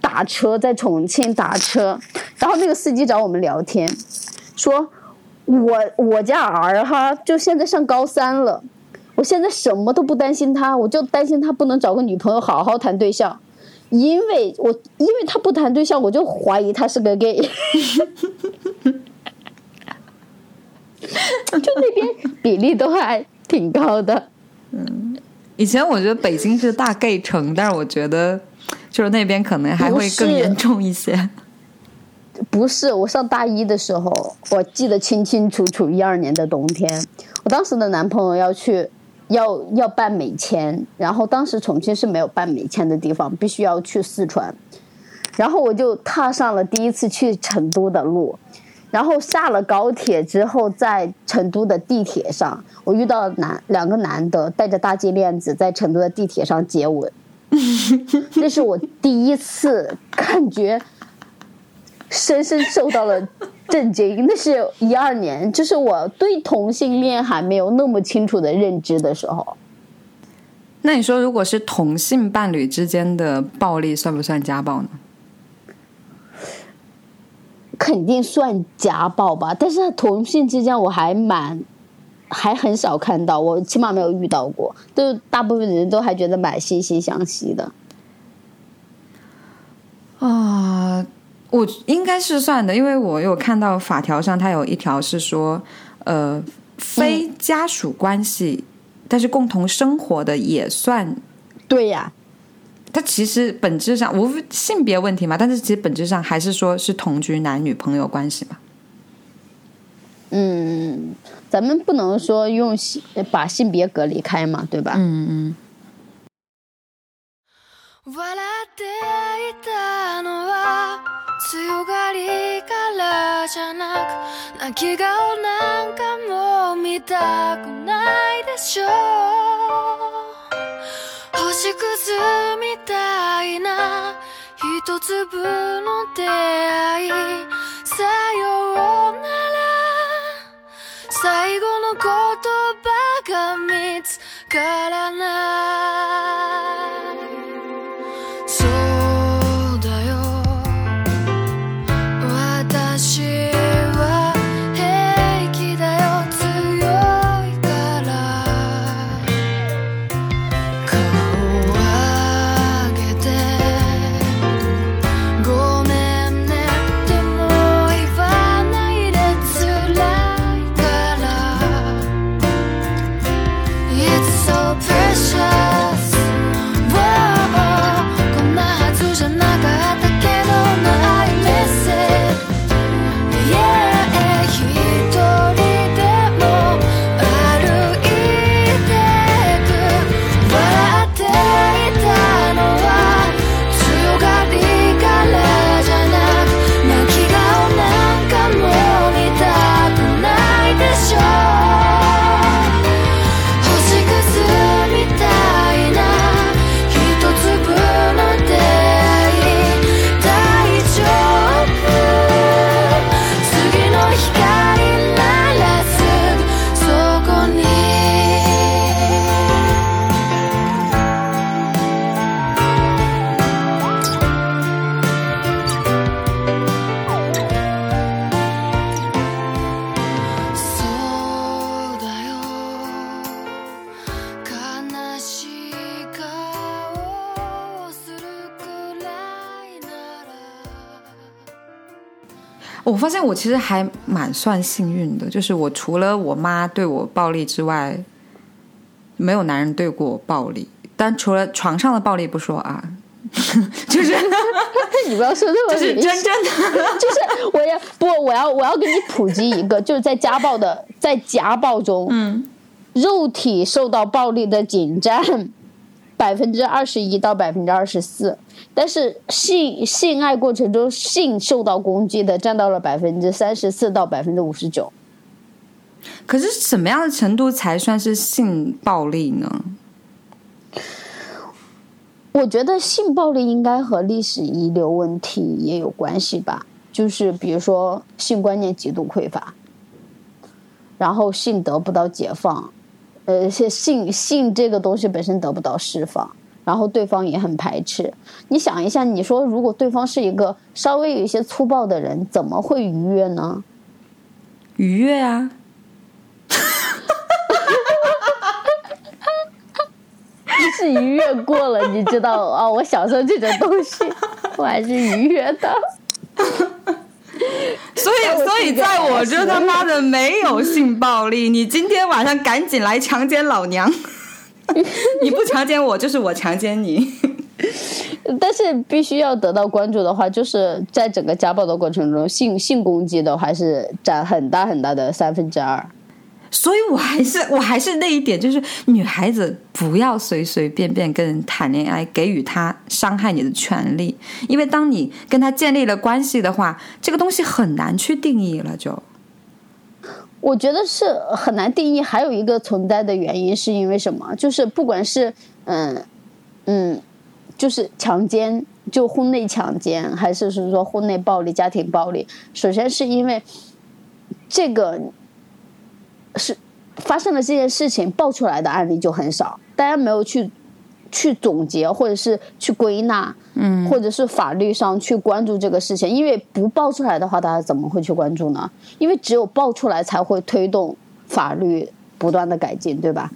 打车在重庆打车，然后那个司机找我们聊天，说我我家儿哈就现在上高三了，我现在什么都不担心他，我就担心他不能找个女朋友好好谈对象。因为我因为他不谈对象，我就怀疑他是个 gay。[LAUGHS] 就那边比例都还挺高的。嗯以前我觉得北京是大 gay 城，但是我觉得就是那边可能还会更严重一些。不是，我上大一的时候，我记得清清楚楚，一二年的冬天，我当时的男朋友要去，要要办美签，然后当时重庆是没有办美签的地方，必须要去四川，然后我就踏上了第一次去成都的路，然后下了高铁之后，在成都的地铁上，我遇到男两个男的带着大金链子在成都的地铁上接吻，[LAUGHS] 那是我第一次感觉。深深受到了震惊。那是一二年，就是我对同性恋还没有那么清楚的认知的时候。那你说，如果是同性伴侣之间的暴力，算不算家暴呢？肯定算家暴吧，但是同性之间我还蛮还很少看到，我起码没有遇到过，都大部分人都还觉得蛮惺惺相惜的。啊、我应该是算的，因为我有看到法条上它有一条是说，呃，非家属关系，但是共同生活的也算。对呀，它其实本质上无非性别问题嘛，但是其实本质上还是说是同居男女朋友关系嘛。嗯，咱们不能说用性把性别隔离开嘛，对吧？嗯嗯。笑っていたのは 強がりからじゃなく泣き顔なんかも見たくないでしょう星屑みたいな一粒の出会いさようなら最後の言葉が見つからない发现我其实还蛮算幸运的，就是我除了我妈对我暴力之外，没有男人对过我暴力。但除了床上的暴力不说啊，[LAUGHS] 就是 [LAUGHS] 你不要说这么就是真正的，[LAUGHS] 就是我要不，我要我要给你普及一个，就是在家暴的在家暴中，嗯，肉体受到暴力的仅占百分之二十一到百分之二十四，但是性性爱过程中性受到攻击的占到了百分之三十四到百分之五十九。可是什么样的程度才算是性暴力呢？我觉得性暴力应该和历史遗留问题也有关系吧，就是比如说性观念极度匮乏，然后性得不到解放，呃，是性性这个东西本身得不到释放，然后对方也很排斥。你想一下，你说如果对方是一个稍微有一些粗暴的人，怎么会愉悦呢？愉悦啊，[LAUGHS] 是愉悦过了，你知道啊、我享受这种东西，我还是愉悦的。[LAUGHS] 所以 [LAUGHS] 所以在我这他妈的没有性暴力，你今天晚上赶紧来强奸老娘，[LAUGHS] 你不强奸我就是我强奸你。[LAUGHS] 但是必须要得到关注的话，就是在整个家暴的过程中，性性攻击的还是占很大很大的三分之二。所以我还是我还是那一点，就是女孩子不要随随便便跟人谈恋爱，给予他伤害你的权利，因为当你跟他建立了关系的话，这个东西很难去定义了就。我觉得是很难定义。还有一个存在的原因是因为什么？就是不管是嗯嗯，就是强奸，就婚内强奸，还是是说婚内暴力、家庭暴力，首先是因为这个是发生了这件事情，爆出来的案例就很少，大家没有去去总结，或者是去归纳，嗯，或者是法律上去关注这个事情，因为不爆出来的话，大家怎么会去关注呢？因为只有爆出来，才会推动法律不断的改进，对吧？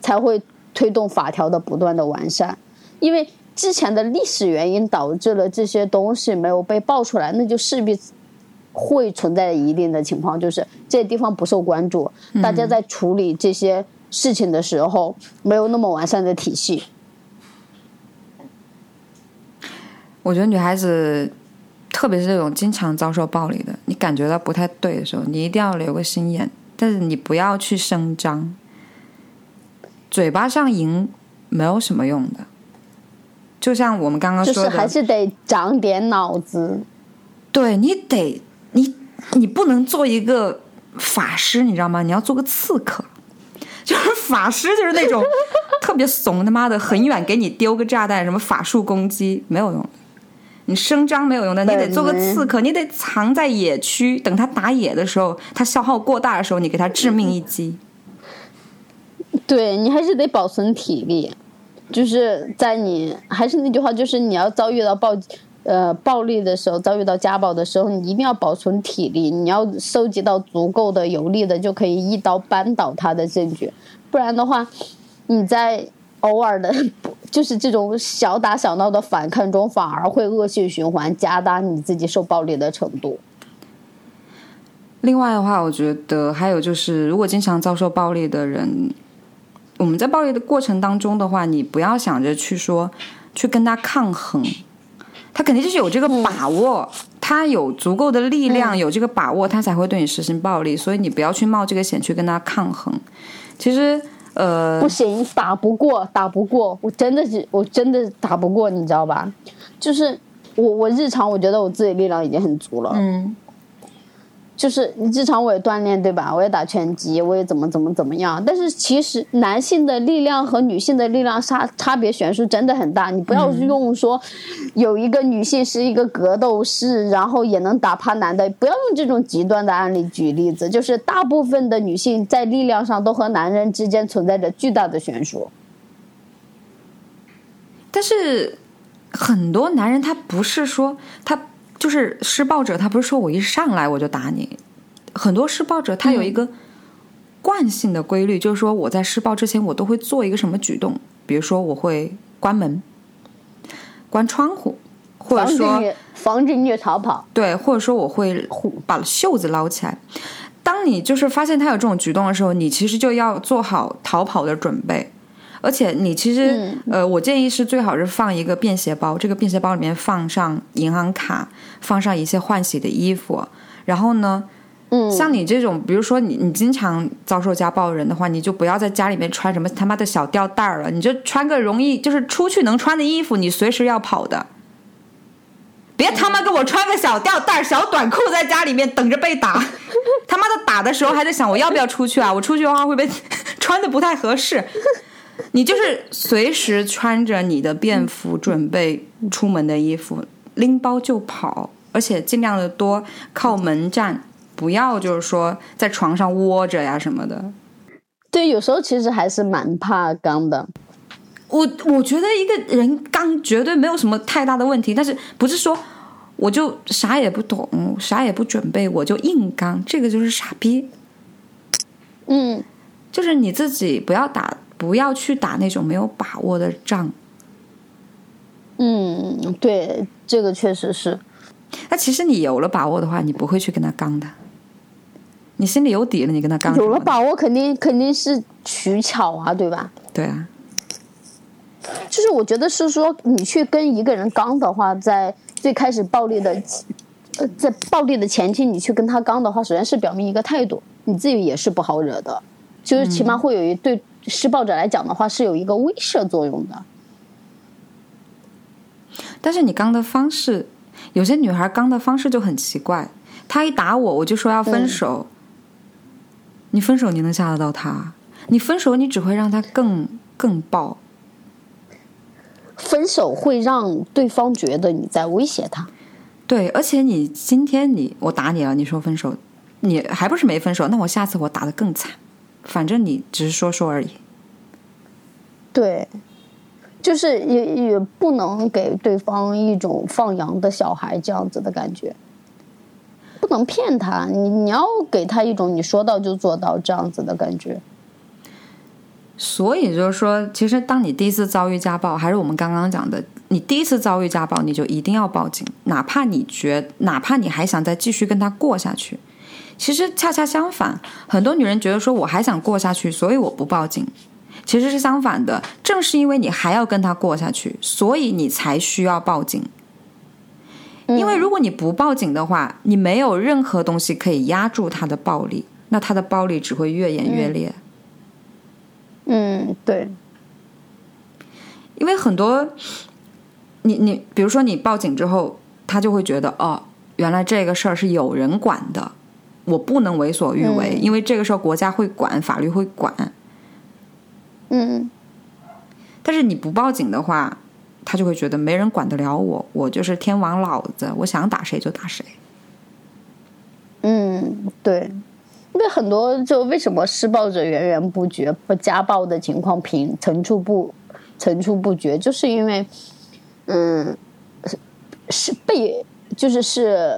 才会推动法条的不断的完善，因为之前的历史原因导致了这些东西没有被爆出来，那就势必会存在一定的情况，就是这些地方不受关注，大家在处理这些事情的时候没有那么完善的体系。我觉得女孩子，特别是这种经常遭受暴力的，你感觉到不太对的时候，你一定要留个心眼，但是你不要去声张，嘴巴上赢没有什么用的。就像我们刚刚说的，就是还是得长点脑子。对你得你你不能做一个法师，你知道吗？你要做个刺客。[LAUGHS] 就是法师，就是那种 [LAUGHS] 特别怂，他妈的很远给你丢个炸弹，什么法术攻击没有用的，你声张没有用的，你得做个刺客，你得藏在野区，等他打野的时候，他消耗过大的时候，你给他致命一击。对你还是得保存体力，就是在你还是那句话，就是你要遭遇到暴呃暴力的时候，遭遇到家暴的时候，你一定要保存体力，你要收集到足够的有力的，就可以一刀扳倒他的证据，不然的话，你在偶尔的，就是这种小打小闹的反抗中，反而会恶性循环，加大你自己受暴力的程度。另外的话，我觉得还有就是，如果经常遭受暴力的人，我们在暴力的过程当中的话，你不要想着去说去跟他抗衡，他肯定就是有这个把握，他有足够的力量，有这个把握，他才会对你实行暴力，所以你不要去冒这个险去跟他抗衡。其实，呃不，行，打不过，打不过，我真的是，我真的打不过，你知道吧？就是我，我日常我觉得我自己力量已经很足了，嗯，就是日常我也锻炼，对吧？我也打拳击，我也怎么怎么怎么样。但是其实男性的力量和女性的力量差差别悬殊真的很大。你不要用说有一个女性是一个格斗士，然后也能打趴男的，不要用这种极端的案例举例子。就是大部分的女性在力量上都和男人之间存在着巨大的悬殊。但是很多男人他不是说他就是施暴者，他不是说我一上来我就打你。很多施暴者他有一个惯性的规律，就是说我在施暴之前我都会做一个什么举动，比如说我会关门、关窗户，或者说防止虐逃跑。对，或者说我会把袖子捞起来。当你就是发现他有这种举动的时候，你其实就要做好逃跑的准备。而且你其实，呃，我建议是最好是放一个便携包，这个便携包里面放上银行卡，放上一些换洗的衣服，然后呢，嗯，像你这种，比如说你你经常遭受家暴的人的话，你就不要在家里面穿什么他妈的小吊带儿了，你就穿个容易就是出去能穿的衣服，你随时要跑的。别他妈给我穿个小吊带儿、小短裤在家里面等着被打，[LAUGHS] 他妈的打的时候还在想我要不要出去啊？我出去的话会被 [LAUGHS] 穿的不太合适。你就是随时穿着你的便服，准备出门的衣服，拎包就跑，而且尽量的多靠门站，不要就是说在床上窝着呀什么的。对，有时候其实还是蛮怕刚的。我我觉得一个人刚绝对没有什么太大的问题，但是不是说我就啥也不懂，啥也不准备，我就硬刚，这个就是傻逼。嗯，就是你自己不要打，不要去打那种没有把握的仗。嗯，对，这个确实是。那其实你有了把握的话，你不会去跟他刚的。你心里有底了，你跟他刚有了把握，肯定肯定是取巧啊，对吧？对啊，就是我觉得是说，你去跟一个人刚的话，在最开始暴力的，呃，在暴力的前期，你去跟他刚的话，首先是表明一个态度，你自己也是不好惹的，就是起码会有一对施暴者来讲的话，是有一个威慑作用的。但是你刚的方式，有些女孩刚的方式就很奇怪。她一打我，我就说要分手。你分手，你能吓得到她？你分手，你只会让她更更暴。分手会让对方觉得你在威胁他。对，而且你今天你我打你了，你说分手，你还不是没分手？那我下次我打的更惨。反正你只是说说而已。对，就是也也不能给对方一种放羊的小孩这样子的感觉，不能骗他，你你要给他一种你说到就做到这样子的感觉。所以就是说，其实当你第一次遭遇家暴，还是我们刚刚讲的，你第一次遭遇家暴，你就一定要报警，哪怕你觉，哪怕你还想再继续跟他过下去。其实恰恰相反，很多女人觉得说我还想过下去，所以我不报警。其实是相反的，正是因为你还要跟他过下去，所以你才需要报警。因为如果你不报警的话，你没有任何东西可以压住他的暴力，那他的暴力只会越演越烈。嗯，对，因为很多，你你比如说你报警之后，他就会觉得哦，原来这个事儿是有人管的，我不能为所欲为，嗯因为这个时候国家会管，法律会管。嗯但是你不报警的话，他就会觉得没人管得了我，我就是天王老子，我想打谁就打谁。嗯，对，因为很多就为什么施暴者源源不绝，不家暴的情况频层出不层出不绝，就是因为，嗯，是是被就是是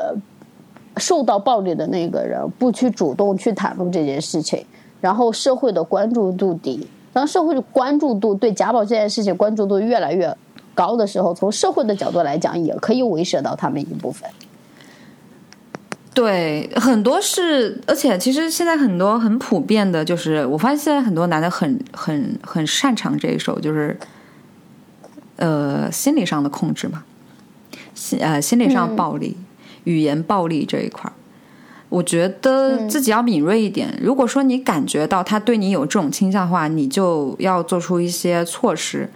受到暴力的那个人不去主动去袒露这件事情，然后社会的关注度低，当社会的关注度对家暴这件事情关注度越来越高的时候，从社会的角度来讲，也可以威慑到他们一部分。对，很多是，而且其实现在很多很普遍的，就是我发现现在很多男的很很很擅长这一手，就是呃心理上的控制嘛，心呃心理上暴力、语言暴力这一块儿，我觉得自己要敏锐一点。如果说你感觉到他对你有这种倾向的话，你就要做出一些措施。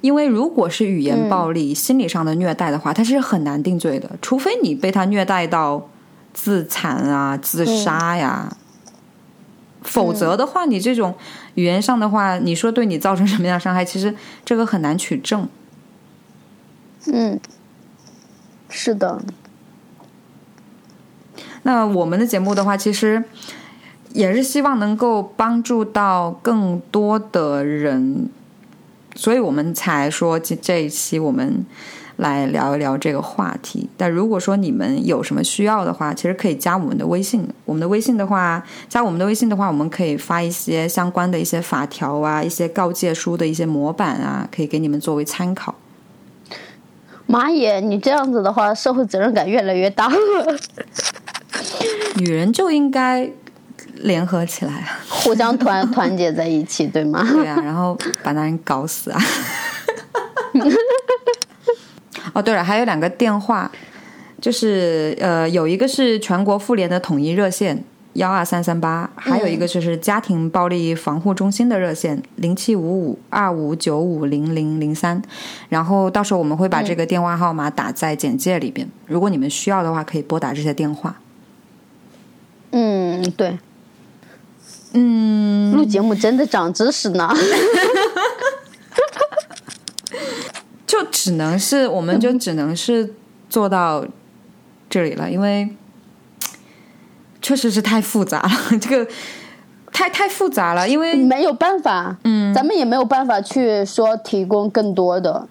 因为如果是语言暴力、心理上的虐待的话，他是很难定罪的，除非你被他虐待到自残啊、自杀呀，否则的话，你这种语言上的话，你说对你造成什么样的伤害，其实这个很难取证。嗯，是的，那我们的节目的话，其实也是希望能够帮助到更多的人，所以我们才说这这一期我们来聊一聊这个话题。但如果说你们有什么需要的话，其实可以加我们的微信。我们的微信的话，加我们的微信的话，我们可以发一些相关的一些法条啊，一些告诫书的一些模板啊，可以给你们作为参考。妈耶，你这样子的话，社会责任感越来越大了。女人就应该联合起来啊！互相团团结在一起，对吗？[LAUGHS] 对啊，然后把男人搞死啊！[LAUGHS] 哦，对了，还有两个电话，就是呃，有一个是全国妇联的统一热线幺二三三八，还有一个就是家庭暴力防护中心的热线零七五五二五九五零零零三。然后到时候我们会把这个电话号码打在简介里边，如果你们需要的话，可以拨打这些电话。嗯，对，嗯，录节目真的长知识呢。[LAUGHS] 就只能是，我们就只能是做到这里了，因为确实是太复杂了，[LAUGHS] 这个太太复杂了，因为没有办法，嗯，咱们也没有办法去说提供更多的、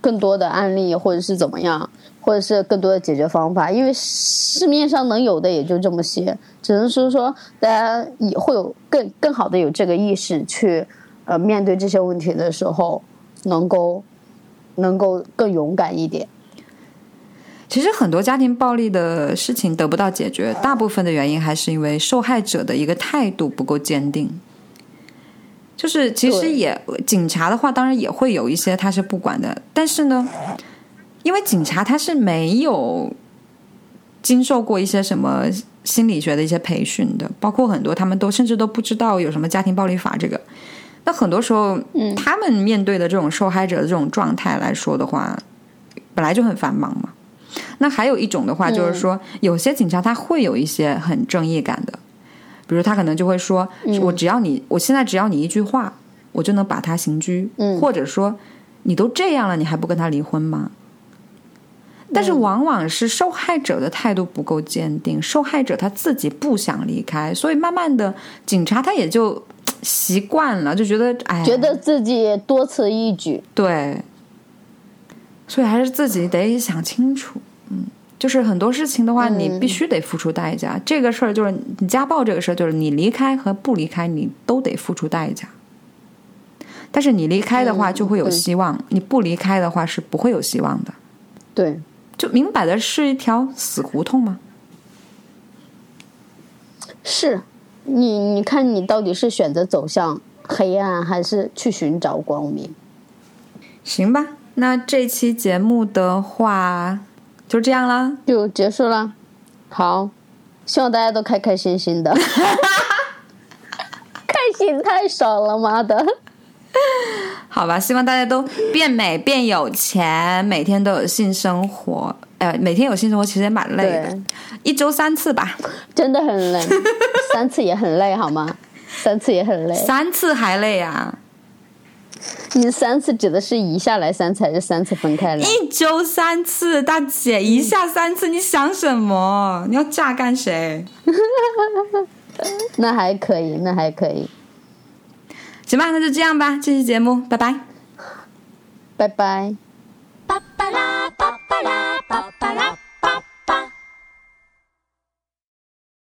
更多的案例，或者是怎么样，或者是更多的解决方法，因为市面上能有的也就这么些，只能说说大家也会有更更好的有这个意识去呃面对这些问题的时候，能够能够更勇敢一点。其实很多家庭暴力的事情得不到解决，大部分的原因还是因为受害者的一个态度不够坚定。就是其实也警察的话，当然也会有一些他是不管的，但是呢，因为警察他是没有经受过一些什么心理学的一些培训的，包括很多他们都甚至都不知道有什么家庭暴力法这个。那很多时候，嗯他们面对的这种受害者的这种状态来说的话，本来就很繁忙嘛。那还有一种的话，就是说，有些警察他会有一些很正义感的，比如他可能就会说，我只要你，我现在只要你一句话，我就能把他刑拘，嗯或者说，你都这样了，你还不跟他离婚吗？但是往往是受害者的态度不够坚定，受害者他自己不想离开，所以慢慢的，警察他也就习惯了，就觉得哎，觉得自己多此一举，对，所以还是自己得想清楚，嗯，就是很多事情的话，你必须得付出代价。这个事儿就是你家暴这个事儿，就是你离开和不离开，你都得付出代价。但是你离开的话，就会有希望；你不离开的话，是不会有希望的。对，就明摆的是一条死胡同吗？是你，你看你到底是选择走向黑暗，还是去寻找光明？行吧，那这期节目的话就这样啦。就结束了。好，希望大家都开开心心的。[LAUGHS] 开心太少了，妈的！[LAUGHS] 好吧，希望大家都变美、变有钱，每天都有性生活。呃，每天有性生活其实也蛮累的，一周三次吧，真的很累，[LAUGHS] 三次也很累，好吗？三次也很累。三次还累啊！你三次指的是一下来三次，还是三次分开来？一周三次，大姐一下三次，你想什么？你要榨干谁？[LAUGHS] 那还可以，那还可以。行吧，那就这样吧，这期节目拜拜。拜拜。拜拜啦。